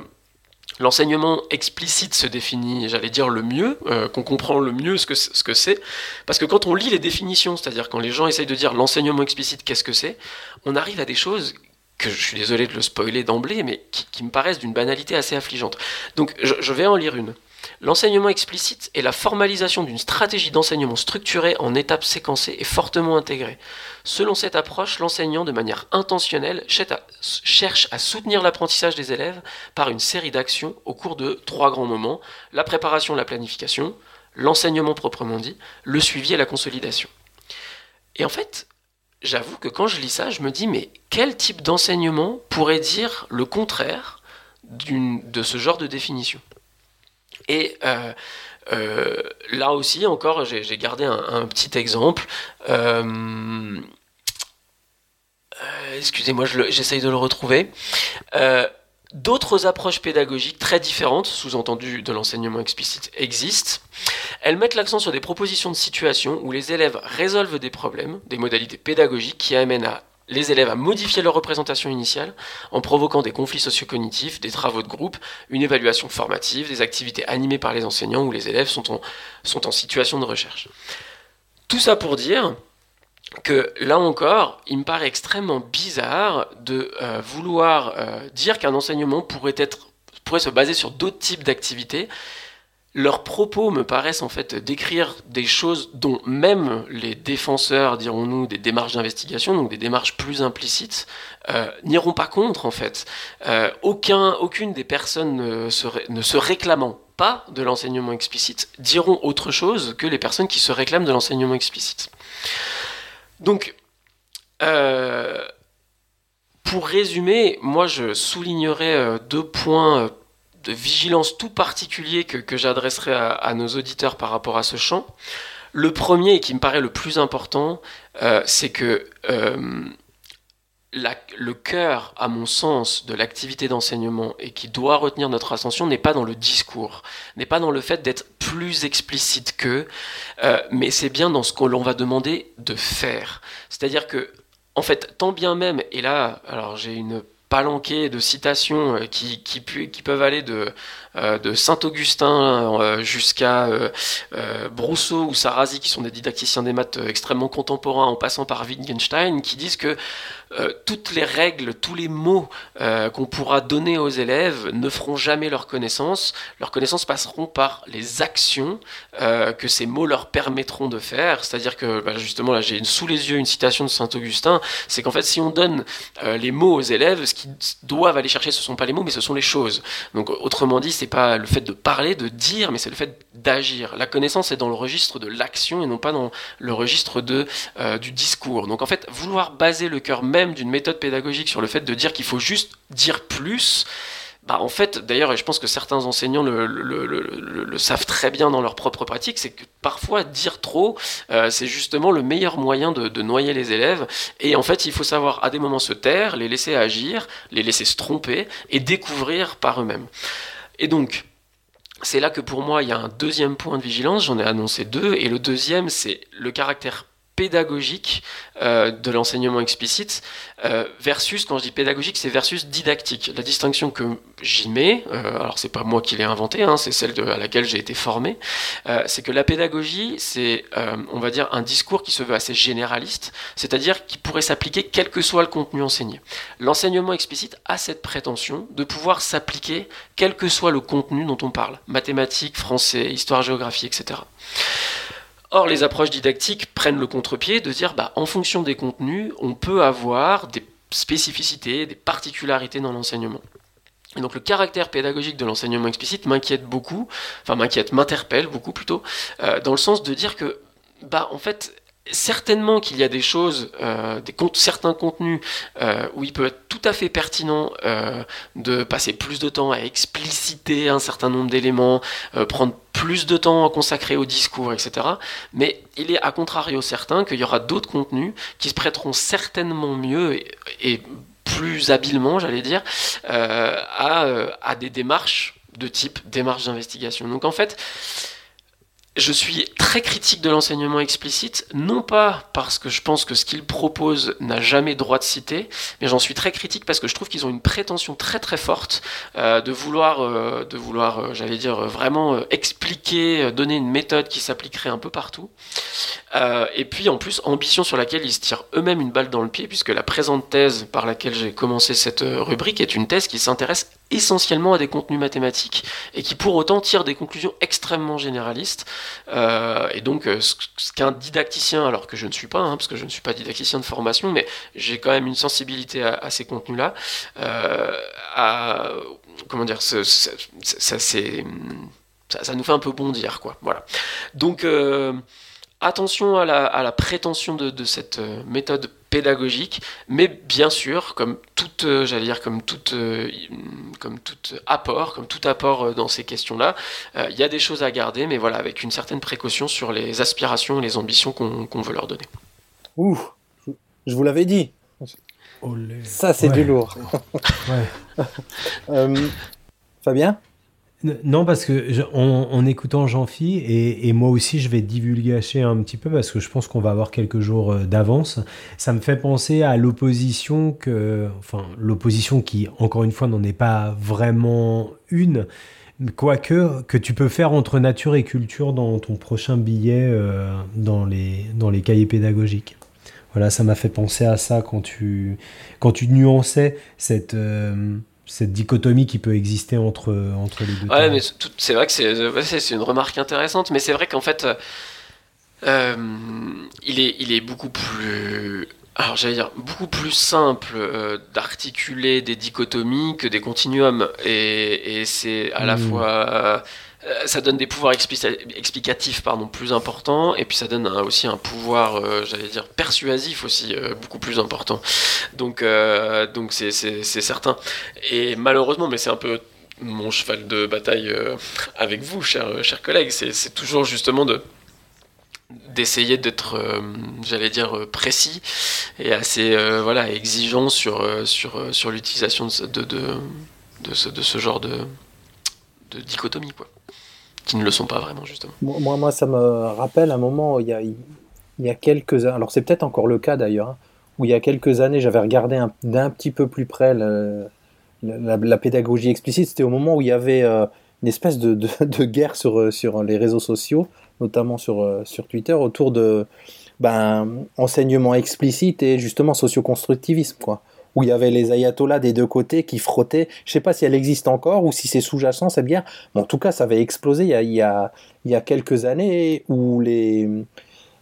l'enseignement explicite se définit, j'allais dire, le mieux, euh, qu'on comprend le mieux ce que c'est- ce que c'est. Parce que quand on lit les définitions, c'est-à-dire quand les gens essayent de dire l'enseignement explicite, qu'est-ce que c'est, on arrive à des choses que je suis désolé de le spoiler d'emblée, mais qui, me paraissent d'une banalité assez affligeante. Donc je vais en lire une. L'enseignement explicite est la formalisation d'une stratégie d'enseignement structurée en étapes séquencées et fortement intégrée. Selon cette approche, l'enseignant, de manière intentionnelle, cherche à- soutenir l'apprentissage des élèves par une série d'actions au cours de trois grands moments, la préparation, la planification, l'enseignement proprement dit, le suivi et la consolidation. Et en fait, j'avoue que quand je lis ça, je me dis, mais quel type d'enseignement pourrait dire le contraire de ce genre de définition? Et euh, euh, là aussi, encore, j'ai gardé un, petit exemple. Euh, Excusez-moi, j'essaye de le retrouver. D'autres approches pédagogiques très différentes, sous-entendu de l'enseignement explicite, existent. Elles mettent l'accent sur des propositions de situation où les élèves résolvent des problèmes, des modalités pédagogiques qui amènent à les élèves à modifier leur représentation initiale en provoquant des conflits socio-cognitifs, des travaux de groupe, une évaluation formative, des activités animées par les enseignants où les élèves sont en, situation de recherche. Tout ça pour dire que là encore, il me paraît extrêmement bizarre de euh, vouloir euh, dire qu'un enseignement pourrait, pourrait se baser sur d'autres types d'activités. Leurs propos me paraissent en fait décrire des choses dont même les défenseurs, dirons-nous, des démarches d'investigation, donc des démarches plus implicites, euh, n'iront pas contre en fait. Euh, aucun, aucune des personnes ne se, réclamant pas de l'enseignement explicite diront autre chose que les personnes qui se réclament de l'enseignement explicite. Donc, euh, pour résumer, moi je soulignerai deux points de vigilance tout particuliers que, que j'adresserai à, nos auditeurs par rapport à ce champ. Le premier, et qui me paraît le plus important, euh, c'est que euh, le cœur, à mon sens, de l'activité d'enseignement et qui doit retenir notre attention n'est pas dans le discours, n'est pas dans le fait d'être plus explicite qu'eux, euh, mais c'est bien dans ce que l'on va demander de faire. C'est-à-dire que, en fait, tant bien même, et là, alors j'ai une de citations euh, qui peuvent aller de, de Saint-Augustin jusqu'à Brousseau ou Sarasi, qui sont des didacticiens des maths extrêmement contemporains, en passant par Wittgenstein, qui disent que euh, toutes les règles, tous les mots euh, qu'on pourra donner aux élèves ne feront jamais leur connaissance. Leurs connaissances passeront par les actions euh, que ces mots leur permettront de faire. C'est-à-dire que, bah, justement, là, j'ai sous les yeux une citation de Saint-Augustin, c'est qu'en fait, si on donne les mots aux élèves, ce qu'ils doivent aller chercher, ce ne sont pas les mots, mais ce sont les choses. Donc, autrement dit, c'est pas le fait de parler, de dire, mais c'est le fait d'agir. La connaissance est dans le registre de l'action et non pas dans le registre de, du discours. Donc, en fait, vouloir baser le cœur même d'une méthode pédagogique sur le fait de dire qu'il faut juste dire plus, bah en fait, d'ailleurs, et je pense que certains enseignants le, savent très bien dans leur propre pratique, c'est que parfois dire trop, euh, c'est justement le meilleur moyen de, de, noyer les élèves. Et en fait, il faut savoir à des moments se taire, les laisser agir, les laisser se tromper et découvrir par eux-mêmes. Et donc, c'est là que pour moi, il y a un deuxième point de vigilance, j'en ai annoncé deux, et le deuxième, c'est le caractère pédagogique euh, de l'enseignement explicite euh, versus quand je dis pédagogique c'est versus didactique. La distinction que j'y mets euh, alors c'est pas moi qui l'ai inventé hein, c'est celle à laquelle j'ai été formé c'est que la pédagogie c'est on va dire un discours qui se veut assez généraliste c'est-à-dire qui pourrait s'appliquer quel que soit le contenu enseigné. L'enseignement explicite a cette prétention de pouvoir s'appliquer quel que soit le contenu dont on parle. Mathématiques français histoire géographie etc Or, les approches didactiques prennent le contre-pied de dire, bah, en fonction des contenus, on peut avoir des spécificités, des particularités dans l'enseignement. Et donc le caractère pédagogique de l'enseignement explicite m'inquiète beaucoup, enfin m'inquiète, m'interpelle beaucoup plutôt, euh, dans le sens de dire que, bah, en fait, certainement qu'il y a des choses, euh, des certains contenus euh, où il peut être tout à fait pertinent euh, de passer plus de temps à expliciter un certain nombre d'éléments, prendre plus de temps à consacrer au discours, etc. Mais il est à contrario certain qu'il y aura d'autres contenus qui se prêteront certainement mieux et, plus habilement, j'allais dire, à, à des démarches de type démarche d'investigation. Donc en fait, je suis très critique de l'enseignement explicite, non pas parce que je pense que ce qu'ils proposent n'a jamais droit de citer, mais j'en suis très critique parce que je trouve qu'ils ont une prétention très très forte euh, de vouloir, euh, euh, j'allais dire vraiment expliquer, donner une méthode qui s'appliquerait un peu partout. et puis en plus ambition sur laquelle ils se tirent eux-mêmes une balle dans le pied, puisque la présente thèse par laquelle j'ai commencé cette rubrique est une thèse qui s'intéresse essentiellement à des contenus mathématiques et qui pour autant tire des conclusions extrêmement généralistes. Euh, et donc euh, ce, qu'un didacticien, alors que je ne suis pas, hein, parce que je ne suis pas didacticien de formation, mais j'ai quand même une sensibilité à, ces contenus-là, euh, comment dire, ça, ça, nous fait un peu bondir, quoi. Voilà. Donc attention à la, prétention de, cette euh, méthode pédagogique, mais bien sûr, comme toute, euh, j'allais dire, comme toute, euh, comme tout apport, comme tout apport dans ces questions-là, il y a des choses à garder, mais voilà, avec une certaine précaution sur les aspirations et les ambitions qu'on veut leur donner. Ouh, je vous l'avais dit. Ça, c'est du lourd. Fabien? Non, parce que en, écoutant Jean-Phi, et, moi aussi je vais divulgacher un petit peu parce que je pense qu'on va avoir quelques jours euh, d'avance, ça me fait penser à l'opposition que, enfin, l'opposition qui, encore une fois, n'en est pas vraiment une, quoique, que tu peux faire entre nature et culture dans ton prochain billet euh, dans, les, dans les cahiers pédagogiques. Voilà, ça m'a fait penser à ça quand tu, quand tu nuançais cette. Euh, cette dichotomie qui peut exister entre, entre les deux. Ouais, mais c'est vrai que c'est une remarque intéressante, mais c'est vrai qu'en fait, euh, il, est, il est beaucoup plus. Alors j'allais dire beaucoup plus simple euh, d'articuler des dichotomies que des continuums et, et c'est à la hmm. fois euh, ça donne des pouvoirs explicatifs pardon, plus importants, et puis ça donne aussi un pouvoir, euh, j'allais dire, persuasif aussi euh, beaucoup plus important. Donc donc c'est certain. Et malheureusement, mais c'est un peu mon cheval de bataille avec vous, chers, chers collègues, c'est toujours justement de d'essayer d'être, j'allais dire, précis et assez voilà, exigeant sur, sur, sur l'utilisation de, de, ce, de ce genre de, de dichotomie. Quoi qui ne le sont pas vraiment, justement. Moi, moi ça me rappelle un moment, il y a, il y a quelques alors c'est peut-être encore le cas d'ailleurs, hein, où il y a quelques années, j'avais regardé d'un petit peu plus près la, pédagogie explicite. C'était au moment où il y avait, euh, une espèce de, de, de guerre sur, sur les réseaux sociaux, notamment sur, sur Twitter, autour de ben, enseignement explicite et justement socioconstructivisme, quoi. Où il y avait les ayatollahs des deux côtés qui frottaient. Je sais pas si elle existe encore ou si c'est sous-jacent cette guerre. Mais en tout cas, ça avait explosé il y a, il y a, quelques années où les,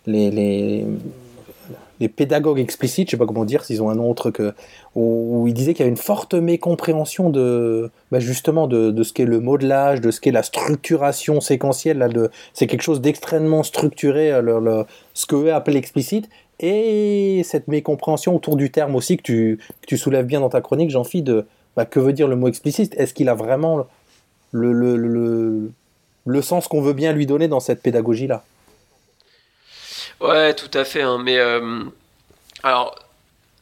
les, les, pédagogues explicites, je sais pas comment dire, s'ils ont un autre que, où, ils disaient qu'il y a une forte mécompréhension de, bah justement, de, de ce qu'est le modelage, de ce qu'est la structuration séquentielle. Là, de, c'est quelque chose d'extrêmement structuré, euh, ce que eux appellent explicite, et cette mécompréhension autour du terme aussi que tu, soulèves bien dans ta chronique, Jean-Phi, de bah, que veut dire le mot explicite? Est-ce qu'il a vraiment le sens qu'on veut bien lui donner dans cette pédagogie-là? Ouais, tout à fait. Hein, mais euh, alors,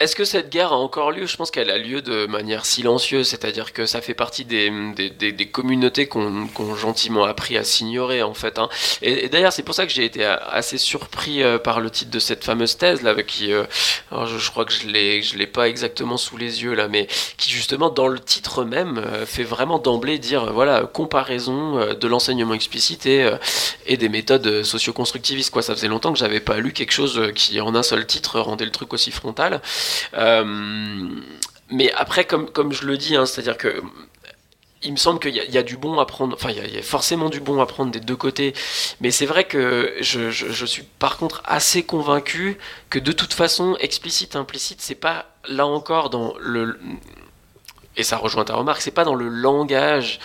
est-ce que cette guerre a encore lieu? Je pense qu'elle a lieu de manière silencieuse, c'est-à-dire que ça fait partie des, des, des, des communautés qu'on qu gentiment appris à s'ignorer en fait. Hein. Et, d'ailleurs, c'est pour ça que j'ai été assez surpris euh, par le titre de cette fameuse thèse là, qui, euh, alors je, crois que je l'ai, je l'ai pas exactement sous les yeux là, mais qui justement dans le titre même euh, fait vraiment d'emblée dire euh, voilà comparaison de l'enseignement explicite et, et des méthodes socio-constructivistes quoi. Ça faisait longtemps que j'avais pas lu quelque chose qui en un seul titre rendait le truc aussi frontal. Euh, mais après, comme, comme je le dis, hein, c'est-à-dire que il me semble qu'il y, a du bon à prendre, enfin il y, a forcément du bon à prendre des deux côtés, mais c'est vrai que je, je, suis par contre assez convaincu que de toute façon, explicite, implicite, c'est pas là encore dans le... Et ça rejoint ta remarque, c'est pas dans le langage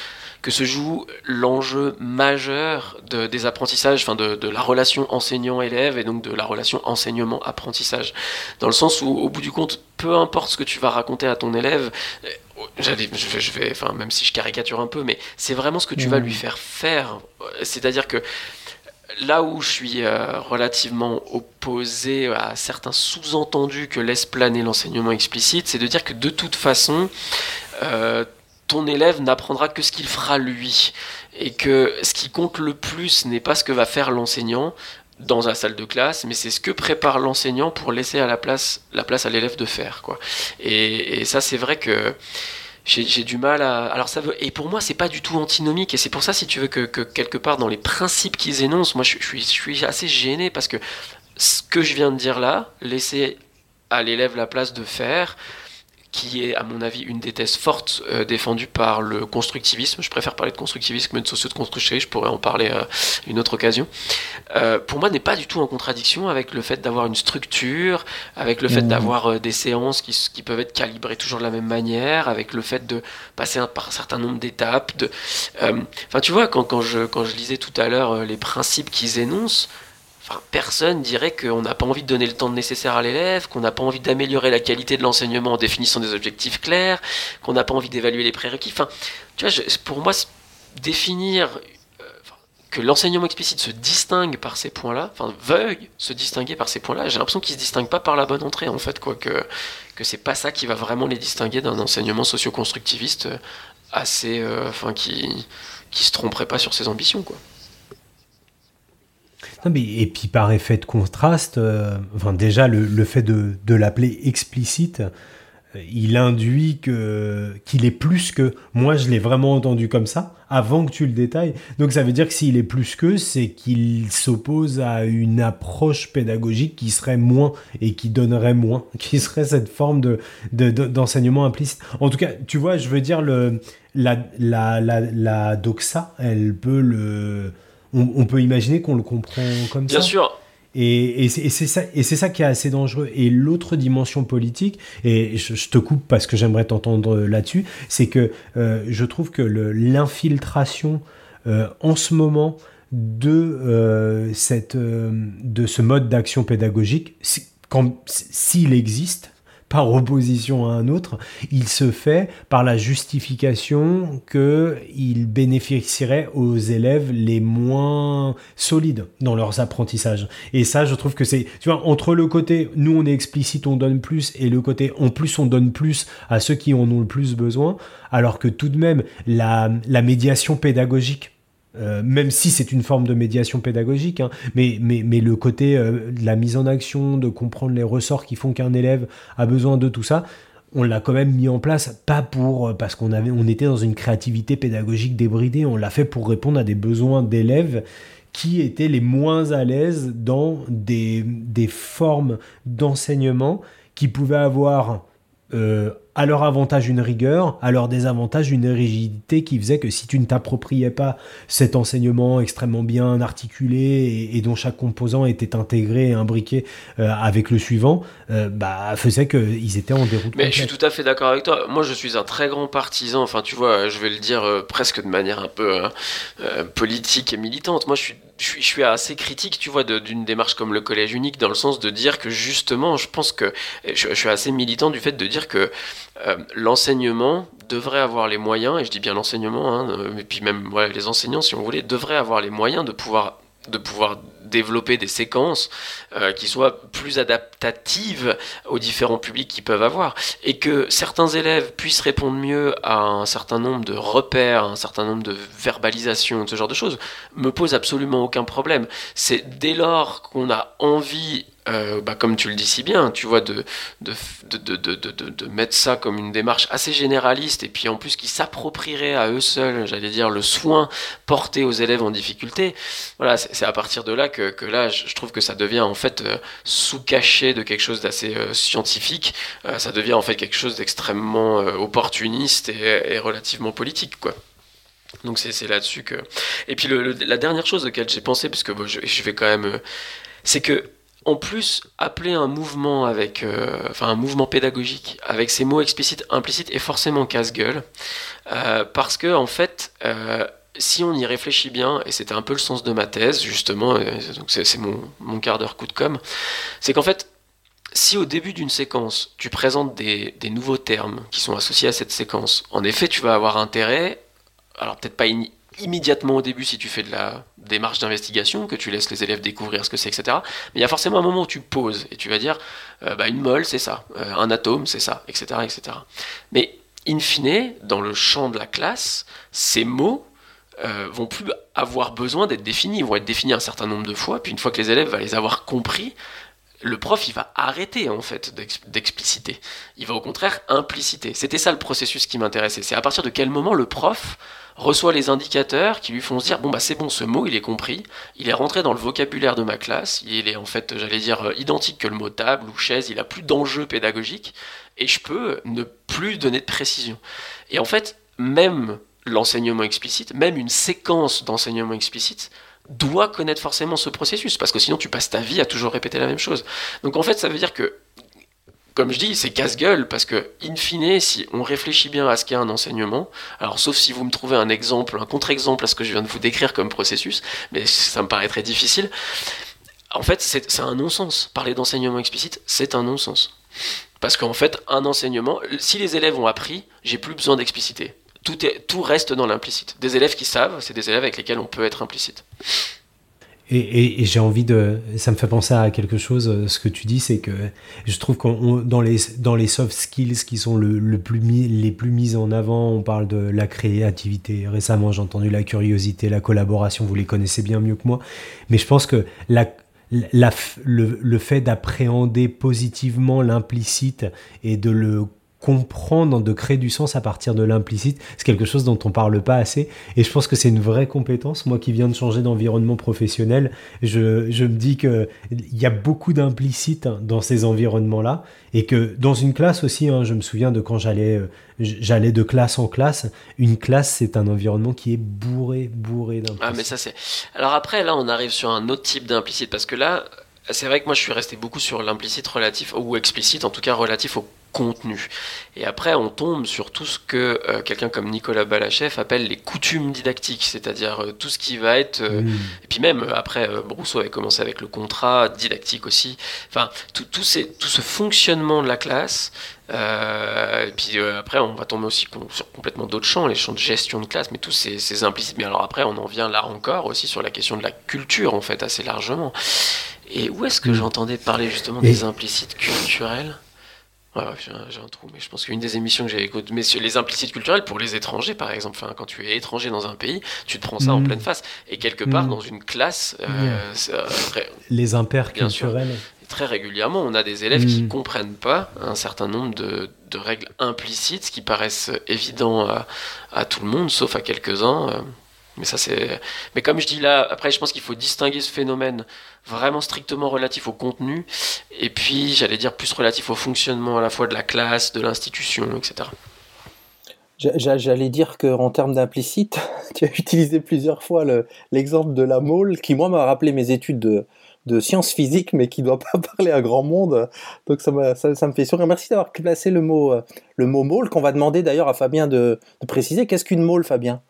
que se joue l'enjeu majeur de, des apprentissages, enfin de, de la relation enseignant-élève et donc de la relation enseignement-apprentissage. Dans le sens où, au bout du compte, peu importe ce que tu vas raconter à ton élève, j'allais, je vais, je vais, enfin même si je caricature un peu, mais c'est vraiment ce que tu mmh. vas lui faire faire. C'est-à-dire que là où je suis euh, relativement opposé à certains sous-entendus que laisse planer l'enseignement explicite, c'est de dire que de toute façon, euh, ton élève n'apprendra que ce qu'il fera lui. Et que ce qui compte le plus n'est pas ce que va faire l'enseignant dans la salle de classe, mais c'est ce que prépare l'enseignant pour laisser à la place, la place à l'élève de faire. Quoi. Et, ça, c'est vrai que j'ai du mal à. Alors ça veut. Et pour moi, c'est pas du tout antinomique. Et c'est pour ça, si tu veux, que, que, quelque part dans les principes qu'ils énoncent, moi, je, je, suis, je suis assez gêné parce que ce que je viens de dire là, laisser à l'élève la place de faire, qui est à mon avis une des thèses fortes euh, défendues par le constructivisme. Je préfère parler de constructivisme que de socio de construction, je pourrais en parler à une autre occasion. Euh, pour moi, n'est pas du tout en contradiction avec le fait d'avoir une structure, avec le fait mmh. d'avoir euh, des séances qui, qui, peuvent être calibrées toujours de la même manière, avec le fait de passer un, par un certain nombre d'étapes. Euh, enfin, tu vois, quand, quand, je, quand je lisais tout à l'heure euh, les principes qu'ils énoncent, Enfin, personne dirait qu'on n'a pas envie de donner le temps nécessaire à l'élève, qu'on n'a pas envie d'améliorer la qualité de l'enseignement en définissant des objectifs clairs, qu'on n'a pas envie d'évaluer les prérequis. Enfin, tu vois, pour moi, définir euh, que l'enseignement explicite se distingue par ces points-là, enfin veuille se distinguer par ces points-là, j'ai l'impression qu'ils se distinguent pas par la bonne entrée en fait, quoi, que que c'est pas ça qui va vraiment les distinguer d'un enseignement socio-constructiviste assez, euh, enfin qui qui se tromperait pas sur ses ambitions, quoi. Et puis par effet de contraste, euh, enfin déjà le, fait de, l'appeler explicite, euh, il induit que qu'il est plus que. Moi, je l'ai vraiment entendu comme ça avant que tu le détailles. Donc ça veut dire que s'il est plus que, c'est qu'il s'oppose à une approche pédagogique qui serait moins et qui donnerait moins, qui serait cette forme de, de, de d'enseignement implicite. En tout cas, tu vois, je veux dire la la la, la doxa, elle peut le on, on peut imaginer qu'on le comprend comme Bien ça. Bien sûr. Et, et c'est ça, et ça qui est assez dangereux. Et l'autre dimension politique, et je, je, te coupe parce que j'aimerais t'entendre là-dessus, c'est que euh, je trouve que l'infiltration euh, en ce moment de euh, cette, de ce mode d'action pédagogique, s'il existe, par opposition à un autre, il se fait par la justification qu'il bénéficierait aux élèves les moins solides dans leurs apprentissages. Et ça, je trouve que c'est, tu vois, entre le côté nous on est explicite, on donne plus, et le côté en plus on donne plus à ceux qui en ont le plus besoin, alors que tout de même la, la médiation pédagogique euh, même si c'est une forme de médiation pédagogique, hein, mais, mais, mais le côté euh, de la mise en action, de comprendre les ressorts qui font qu'un élève a besoin de tout ça, on l'a quand même mis en place, pas pour parce qu'on avait, on était dans une créativité pédagogique débridée. On l'a fait pour répondre à des besoins d'élèves qui étaient les moins à l'aise dans des, des formes d'enseignement qui pouvaient avoir euh, à leur avantage une rigueur, à leur désavantage une rigidité qui faisait que si tu ne t'appropriais pas cet enseignement extrêmement bien articulé et, dont chaque composant était intégré et imbriqué euh, avec le suivant, euh, bah, faisait qu'ils étaient en déroute. Mais je suis tout à fait d'accord avec toi. Moi, je suis un très grand partisan, enfin, tu vois, je vais le dire euh, presque de manière un peu politique et militante. Moi, je suis je suis, assez critique, tu vois, d'une démarche comme le collège unique, dans le sens de dire que justement, je pense que je suis assez militant du fait de dire que euh, l'enseignement devrait avoir les moyens, et je dis bien l'enseignement, hein, mais puis même les enseignants, si on voulait, devraient avoir les moyens de pouvoir, de pouvoir développer des séquences euh, qui soient plus adaptatives aux différents publics qu'ils peuvent avoir. Et que certains élèves puissent répondre mieux à un certain nombre de repères, un certain nombre de verbalisations, ce genre de choses, me pose absolument aucun problème. C'est dès lors qu'on a envie euh, bah, comme tu le dis si bien, tu vois, de, de, de, de, mettre ça comme une démarche assez généraliste et puis en plus qui s'approprierait à eux seuls, j'allais dire, le soin porté aux élèves en difficulté. Voilà, c'est à partir de là que, que, là, je trouve que ça devient en fait euh, sous-caché de quelque chose d'assez euh, scientifique, ça devient en fait quelque chose d'extrêmement opportuniste et, et, relativement politique, quoi. Donc c'est là-dessus que... Et puis le, la dernière chose auquel j'ai pensé, parce que je, je vais quand même... c'est que en plus, appeler un mouvement avec, euh, enfin un mouvement pédagogique avec ces mots explicites, implicites est forcément casse-gueule, euh, parce que en fait, euh, si on y réfléchit bien, et c'était un peu le sens de ma thèse justement, donc c'est mon, mon, quart d'heure coup de com, c'est qu'en fait, si au début d'une séquence tu présentes des, des, nouveaux termes qui sont associés à cette séquence, en effet, tu vas avoir intérêt, alors peut-être pas immédiatement au début si tu fais de la démarche d'investigation, que tu laisses les élèves découvrir ce que c'est, etc. Mais il y a forcément un moment où tu poses et tu vas dire, euh, bah, une molle, c'est ça, euh, un atome, c'est ça, etc., etc. Mais in fine, dans le champ de la classe, ces mots euh, vont plus avoir besoin d'être définis, ils vont être définis un certain nombre de fois, puis une fois que les élèves vont les avoir compris, le prof, il va arrêter en fait d'expliciter. Il va au contraire impliciter. C'était ça le processus qui m'intéressait. C'est à partir de quel moment le prof reçoit les indicateurs qui lui font se dire bon bah c'est bon ce mot il est compris, il est rentré dans le vocabulaire de ma classe, il est en fait j'allais dire identique que le mot table ou chaise, il a plus d'enjeu pédagogique et je peux ne plus donner de précision. Et en fait même l'enseignement explicite, même une séquence d'enseignement explicite doit connaître forcément ce processus parce que sinon tu passes ta vie à toujours répéter la même chose. Donc en fait ça veut dire que comme je dis, c'est casse-gueule parce que, in fine, si on réfléchit bien à ce qu'est un enseignement, alors sauf si vous me trouvez un exemple, un contre-exemple à ce que je viens de vous décrire comme processus, mais ça me paraît très difficile, en fait, c'est un non-sens. Parler d'enseignement explicite, c'est un non-sens. Parce qu'en fait, un enseignement, si les élèves ont appris, j'ai plus besoin d'expliciter. Tout, tout reste dans l'implicite. Des élèves qui savent, c'est des élèves avec lesquels on peut être implicite. Et, j'ai envie de. Ça me fait penser à quelque chose, euh, ce que tu dis, c'est que je trouve que dans les, dans les soft skills qui sont le, plus les plus mis en avant, on parle de la créativité. Récemment, j'ai entendu la curiosité, la collaboration, vous les connaissez bien mieux que moi. Mais je pense que la, la, le, le fait d'appréhender positivement l'implicite et de le comprendre, de créer du sens à partir de l'implicite, c'est quelque chose dont on parle pas assez. Et je pense que c'est une vraie compétence. Moi qui viens de changer d'environnement professionnel, je, me dis qu'il y a beaucoup d'implicite dans ces environnements-là. Et que dans une classe aussi, hein, je me souviens de quand j'allais, euh, j'allais de classe en classe. Une classe, c'est un environnement qui est bourré, bourré d'implicite. Ah, mais ça c'est. Alors après, là, on arrive sur un autre type d'implicite parce que là, c'est vrai que moi je suis resté beaucoup sur l'implicite relatif, ou explicite en tout cas relatif au contenu. Et après, on tombe sur tout ce que euh, quelqu'un comme Nicolas Balachev appelle les coutumes didactiques, c'est-à-dire euh, tout ce qui va être. Euh, et puis même, après, Brousseau avait commencé avec le contrat didactique aussi. Enfin, tout, tout, ces, tout ce fonctionnement de la classe. et puis après, on va tomber aussi sur complètement d'autres champs, les champs de gestion de classe, mais tous ces, ces implicites. Mais alors après, on en vient là encore aussi sur la question de la culture, en fait, assez largement. Et où est-ce que j'entendais parler justement des implicites culturels? Ouais, j'ai un, trou, mais je pense qu'une des émissions que j'ai écoutées, mais les implicites culturels pour les étrangers, par exemple, enfin, quand tu es étranger dans un pays, tu te prends ça en mm. pleine face. Et quelque part, mm. dans une classe, euh, les impairs culturels. Et très régulièrement, on a des élèves qui Mm. comprennent pas un certain nombre de, de règles implicites qui paraissent évidents à, à tout le monde, sauf à quelques-uns. Mais ça, c'est. Mais comme je dis là, après, je pense qu'il faut distinguer ce phénomène vraiment strictement relatif au contenu, et puis, j'allais dire, plus relatif au fonctionnement à la fois de la classe, de l'institution, etc. J'a- j'a- J'allais dire qu'en termes d'implicite, tu as utilisé plusieurs fois le- l'exemple de la mole, qui moi m'a rappelé mes études de, sciences physiques, mais qui ne doit pas parler à grand monde. Donc ça, me fait sourire. Merci d'avoir placé le mot, euh, le mot mole, qu'on va demander d'ailleurs à Fabien de préciser. Qu'est-ce qu'une mole, Fabien?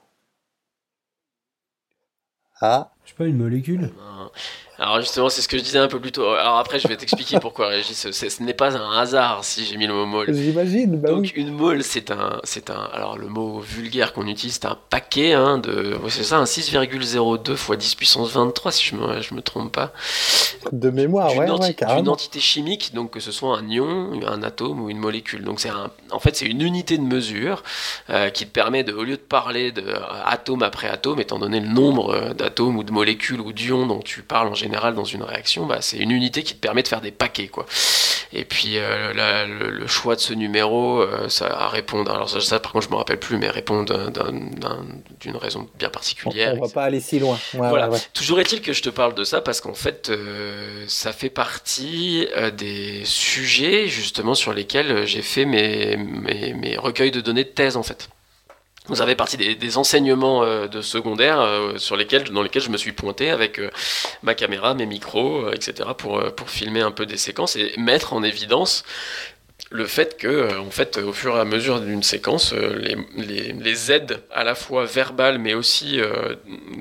Ah, Je sais pas, une molécule Hein. Alors justement, c'est ce que je disais un peu plus tôt. Alors après, je vais t'expliquer pourquoi, Régis. Ce n'est pas un hasard si j'ai mis le mot molle. j'imagine. Bah Donc oui. une mole, c'est un, c'est un, alors le mot vulgaire qu'on utilise, c'est un paquet hein, de, c'est ça, un 6,02 x 10 puissance 23 si je me, je me trompe pas, De mémoire, d'une ouais, enti- ouais, carrément. entité chimique, donc que ce soit un ion, un atome ou une molécule. Donc c'est un, en fait c'est une unité de mesure euh, qui te permet de, au lieu de parler de euh, atome après atome, étant donné le nombre euh, d'atomes ou de molécules ou d'ions dont tu parles en général dans une réaction, bah, c'est une unité qui te permet de faire des paquets quoi. Et puis euh, la- le, le choix de ce numéro, euh, ça à répondre. Alors ça, ça, par contre je me rappelle plus, mais répond d'un- d'un- d'un- d'une raison bien particulière. on va etc. pas aller si loin. Ouais, Voilà. ouais, ouais. Toujours est-il que je te parle de ça parce qu'en fait, euh, ça fait partie des sujets justement sur lesquels j'ai fait mes, mes, mes recueils de données de thèse en fait. Vous avez partie des, enseignements euh, de secondaire euh, sur lesquels, dans lesquels je me suis pointé avec euh, ma caméra, mes micros, etc. Pour, pour filmer un peu des séquences et mettre en évidence le fait que, euh, en fait, au fur et à mesure d'une séquence, euh, les, les, les aides à la fois verbales, mais aussi euh,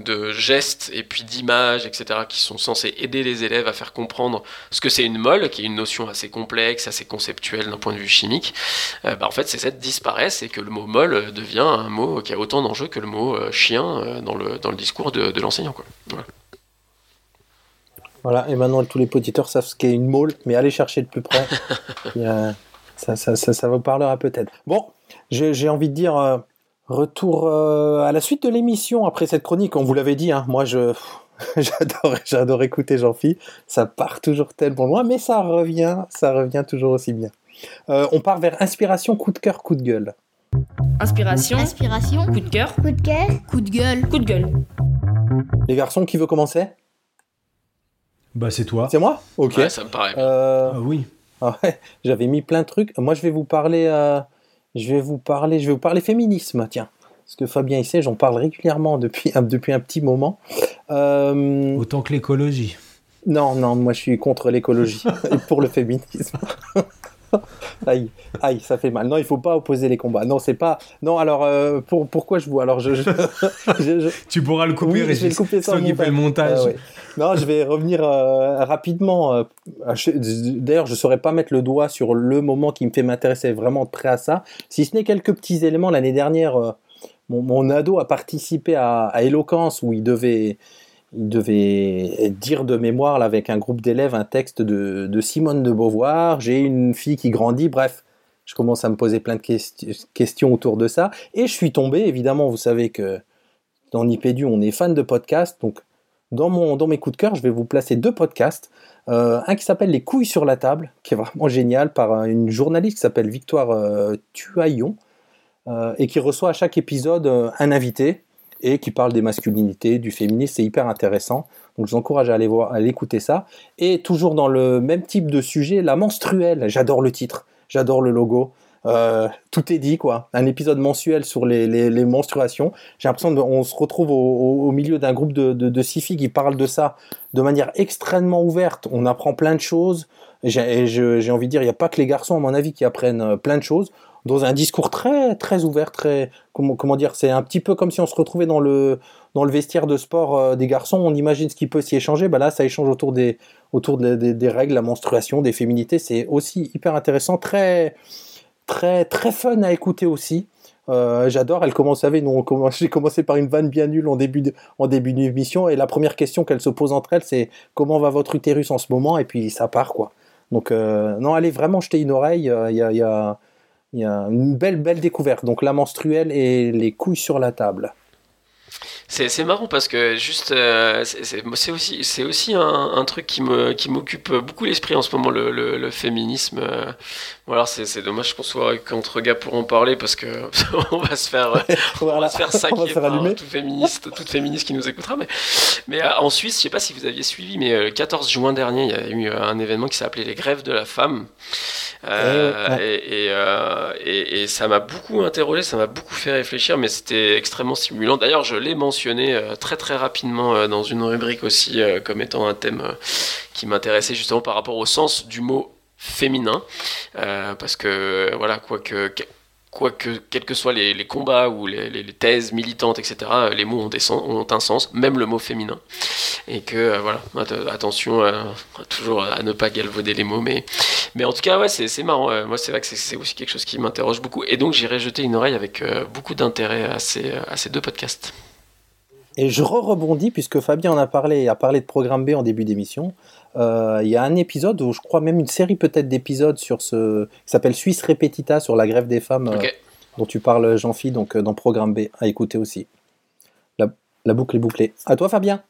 de gestes et puis d'images, etc., qui sont censés aider les élèves à faire comprendre ce que c'est une molle, qui est une notion assez complexe, assez conceptuelle d'un point de vue chimique, euh, bah, en fait, ces aides disparaissent et que le mot molle devient un mot qui a autant d'enjeux que le mot euh, chien dans, le, dans le discours de, de l'enseignant. Voilà. Voilà, et maintenant tous les auditeurs savent ce qu'est une mole, mais allez chercher de plus près. ça, ça, ça, ça vous parlera peut-être. Bon, j'ai envie de dire euh, retour euh, à la suite de l'émission après cette chronique. On vous l'avait dit, hein, moi je j'adore j'adore écouter Jean-Phi. Ça part toujours tellement loin, mais ça revient, ça revient toujours aussi bien. Euh, on part vers inspiration, coup de cœur, coup de gueule. Inspiration, Inspiration. coup de cœur, Coup de cœur. Coup de gueule. coup de gueule. Les garçons, qui veut commencer? Bah, c'est toi. C'est moi? Ok. Ouais, ça me paraît. Euh, Ah oui. Ah ouais, j'avais mis plein de trucs. Moi, je vais vous parler, euh, je vais vous parler, je vais vous parler féminisme, tiens. Parce que Fabien il sait, j'en parle régulièrement depuis un, depuis un petit moment. Euh, Autant que l'écologie. non, non, moi je suis contre l'écologie et pour le féminisme. aïe, aïe, ça fait mal. Non, il faut pas opposer les combats. Non, c'est pas. Non, alors euh, pour, pourquoi je vous Alors je, je, je- je- Tu pourras le couper, oui, je vais le couper sans fais le montage. Ah ouais. Non, je vais revenir euh, rapidement. euh, D'ailleurs, je ne saurais pas mettre le doigt sur le moment qui me fait m'intéresser vraiment de près à ça. Si ce n'est quelques petits éléments. L'année dernière, mon, mon ado a participé à, à Éloquence où il devait, il devait dire de mémoire avec un groupe d'élèves un texte de, Simone de Beauvoir. J'ai une fille qui grandit. Bref, je commence à me poser plein de questi- questions autour de ça. Et je suis tombé, évidemment, vous savez que dans Nipédu, on est fan de podcasts. Donc, dans, mes coups de cœur, je vais vous placer deux podcasts. Euh, un qui s'appelle Les couilles sur la table, qui est vraiment génial, par une journaliste qui s'appelle Victoire euh, Tuaillon, euh, et qui reçoit à chaque épisode euh, un invité, et qui parle des masculinités, du féminisme, c'est hyper intéressant. Donc je vous encourage à aller voir, à écouter ça. Et toujours dans le même type de sujet, la menstruelle. J'adore le titre, j'adore le logo. Euh, tout est dit quoi. Un épisode mensuel sur les, menstruations. J'ai l'impression qu'on se retrouve au, milieu d'un groupe de, six filles qui parlent de ça de manière extrêmement ouverte. On apprend plein de choses. J'ai envie de dire, il n'y a pas que les garçons, à mon avis, qui apprennent euh, plein de choses dans un discours très très ouvert, très comment dire, c'est un petit peu comme si on se retrouvait dans le dans le vestiaire de sport euh, des garçons. On imagine ce qui peut s'y échanger. Bah là, ça échange autour des autour de- des- règles, la menstruation, des féminités. C'est aussi hyper intéressant, très très très fun à écouter aussi. Euh, J'adore. Elle commence, vous savez, nous, j'ai commencé par une vanne bien nulle en début de, en début d'émission, et la première question qu'elle se pose entre elles, c'est comment va votre utérus en ce moment, et puis ça part quoi. Donc euh, non, allez vraiment jeter une oreille. euh, il y, a, il y a une belle belle découverte. Donc la menstruelle et les couilles sur la table. C'est marrant parce que juste, euh, c'est aussi, aussi un, un, truc qui me qui m'occupe beaucoup l'esprit en ce moment, le, le, féminisme. Euh. Bon c'est dommage qu'on soit qu'entre gars pour en parler parce que on va se faire, on va se faire saquer par tout féministe, toute féministe qui nous écoutera. Mais, mais euh, en Suisse, je sais pas si vous aviez suivi, mais le 14 juin dernier, il y a eu un événement qui s'appelait les grèves de la femme. et, et, et, ça m'a beaucoup interrogé, ça m'a beaucoup fait réfléchir, mais c'était extrêmement stimulant. D'ailleurs, je l'ai mentionné euh, très très rapidement euh, dans une rubrique aussi euh, comme étant un thème qui m'intéressait justement par rapport au sens du mot féminin. Parce que voilà quoique quoique quels que soient les, combats ou les, thèses militantes etc les mots ont, un sens même le mot féminin. Et que voilà attention toujours à ne pas galvauder les mots mais mais en tout cas ouais c'est marrant moi c'est vrai que c'est aussi quelque chose qui m'interroge beaucoup. Et donc j'irai jeter une oreille avec beaucoup d'intérêt à à ces deux podcasts et je re-rebondis, puisque Fabien en a parlé, a parlé de Programme B en début d'émission. Euh, il y a un épisode, ou je crois même une série peut-être d'épisodes sur ce, qui s'appelle Suisse Repetita sur la grève des femmes, euh, dont tu parles, Jean-Philippe, donc euh, dans Programme B, à écouter aussi. La, la boucle est bouclée. À toi, Fabien.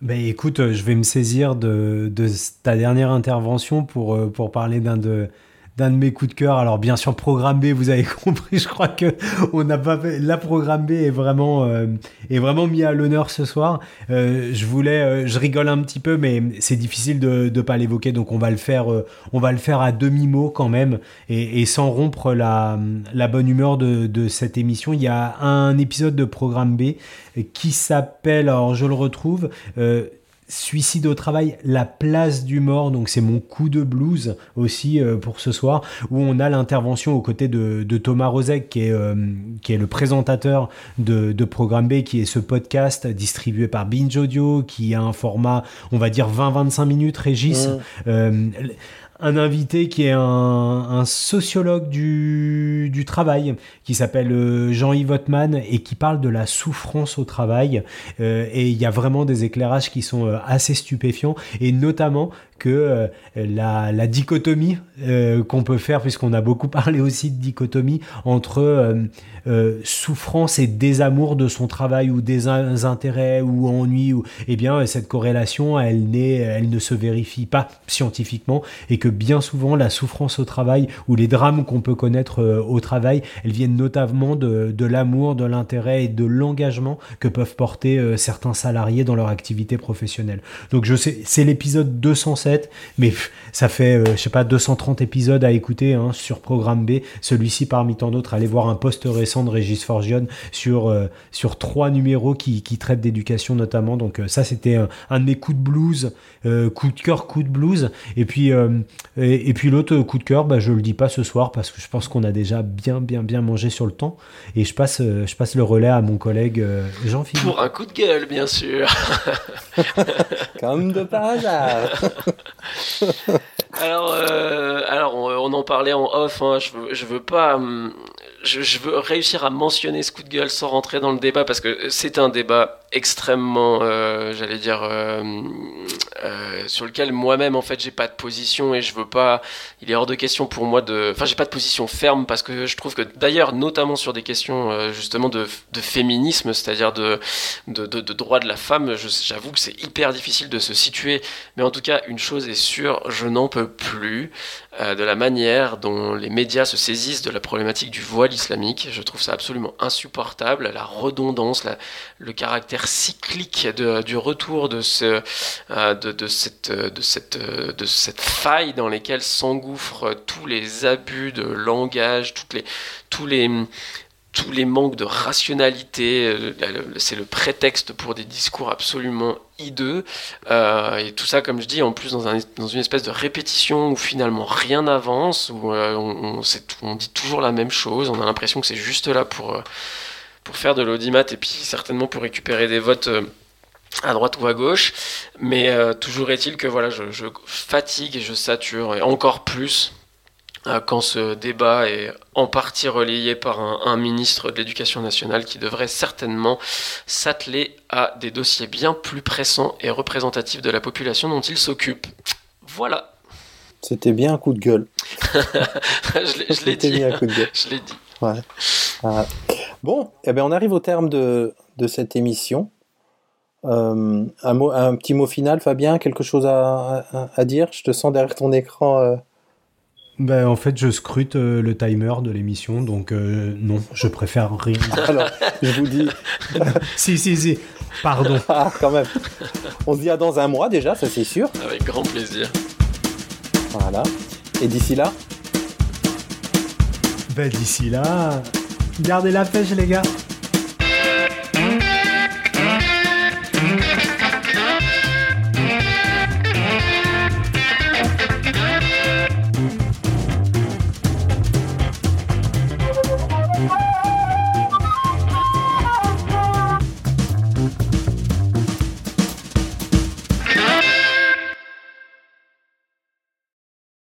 Ben écoute, je vais me saisir de, de ta dernière intervention pour, pour parler d'un de, d'un de mes coups de cœur. Alors bien sûr, programme B, vous avez compris, je crois que on n'a pas fait... la programme B est vraiment euh, est vraiment mis à l'honneur ce soir. Euh, je voulais, euh, je rigole un petit peu, mais c'est difficile de ne pas l'évoquer, donc on va le faire, on va le faire à demi mot quand même et, sans rompre la, la bonne humeur de, de, cette émission. Il y a un épisode de programme B qui s'appelle, alors je le retrouve. Suicide au travail, la place du mort, donc c'est mon coup de blues aussi euh, pour ce soir, où on a l'intervention aux côtés de, Thomas Rozek, qui est, euh, qui est le présentateur de, de, Programme B, qui est ce podcast distribué par Binge Audio, qui a un format, on va dire 20-25 minutes, Régis. Mmh. Un invité qui est un, sociologue du, du, travail, qui s'appelle euh, Jean-Yves Ottman et qui parle de la souffrance au travail. Euh, et il y a vraiment des éclairages qui sont euh, assez stupéfiants, et notamment que la, la, dichotomie qu'on peut faire, puisqu'on a beaucoup parlé aussi de dichotomie entre euh, souffrance et désamour de son travail ou des intérêts ou ennuis, ou, eh bien, cette corrélation, elle, elle ne se vérifie pas scientifiquement et que bien souvent, la souffrance au travail ou les drames qu'on peut connaître euh, au travail, elles viennent notamment de, l'amour, de l'intérêt et de l'engagement que peuvent porter euh, certains salariés dans leur activité professionnelle. Donc, je sais, c'est l'épisode 207, mais ça fait, je sais pas, 230 épisodes à écouter hein, sur Programme B. Celui-ci, parmi tant d'autres, allez voir un post récent de Régis Forgione sur, euh, sur trois numéros qui, qui traitent d'éducation notamment. Donc euh, ça, c'était un, de mes coups de blues, euh, coup de cœur, coup de blues. Et puis, et, puis l'autre coup de cœur, bah, je le dis pas ce soir parce que je pense qu'on a déjà bien, bien, bien mangé sur le temps. Et je passe, je passe le relais à mon collègue Jean-Philippe. Pour un coup de gueule, bien sûr. Comme de par hasard. alors, alors on, en parlait en off. Hein. je, veux, je veux pas. Je, veux réussir à mentionner ce coup de gueule sans rentrer dans le débat parce que c'est un débat extrêmement, euh, j'allais dire, euh, euh, sur lequel moi-même en fait j'ai pas de position et je veux pas. Il est hors de question pour moi de. Enfin, j'ai pas de position ferme parce que je trouve que d'ailleurs, notamment sur des questions justement de, féminisme, c'est-à-dire de, droit de la femme, j'avoue que c'est hyper difficile de se situer. Mais en tout cas, une chose est sûre, je n'en peux plus de la manière dont les médias se saisissent de la problématique du voile islamique. Je trouve ça absolument insupportable, la redondance, le caractère cyclique du retour de, ce, de, cette, faille dans laquelle s'engouffrent tous les abus de langage, tous les tous les manques de rationalité, euh, c'est le prétexte pour des discours absolument hideux. Euh, et tout ça, comme je dis, en plus dans, un, dans, une espèce de répétition où finalement rien n'avance, où on, on, dit toujours la même chose, on a l'impression que c'est juste là pour pour faire de l'audimat et puis certainement pour récupérer des votes euh, à droite ou à gauche. Mais euh, toujours est-il que voilà, je, fatigue et je sature, encore plus euh, quand ce débat est en partie relayé par un, ministre de l'Éducation nationale qui devrait certainement s'atteler à des dossiers bien plus pressants et représentatifs de la population dont il s'occupe. Voilà. C'était bien un coup de gueule. je l'ai dit. Un coup de gueule. je l'ai dit. Ouais. Bon, eh ben on arrive au terme de, de cette émission. Euh, un, mot, un petit mot final, Fabien, quelque chose à, à, à dire? Je te sens derrière ton écran. euh. Ben, en fait, je scrute euh, le timer de l'émission, donc euh, non, je préfère rien. Alors, je vous dis, si, si, si, pardon. ah, quand même. On se dit à dans un mois déjà, ça c'est sûr. Avec grand plaisir. Voilà. Et d'ici là, Ben, d'ici là, gardez la pêche, les gars.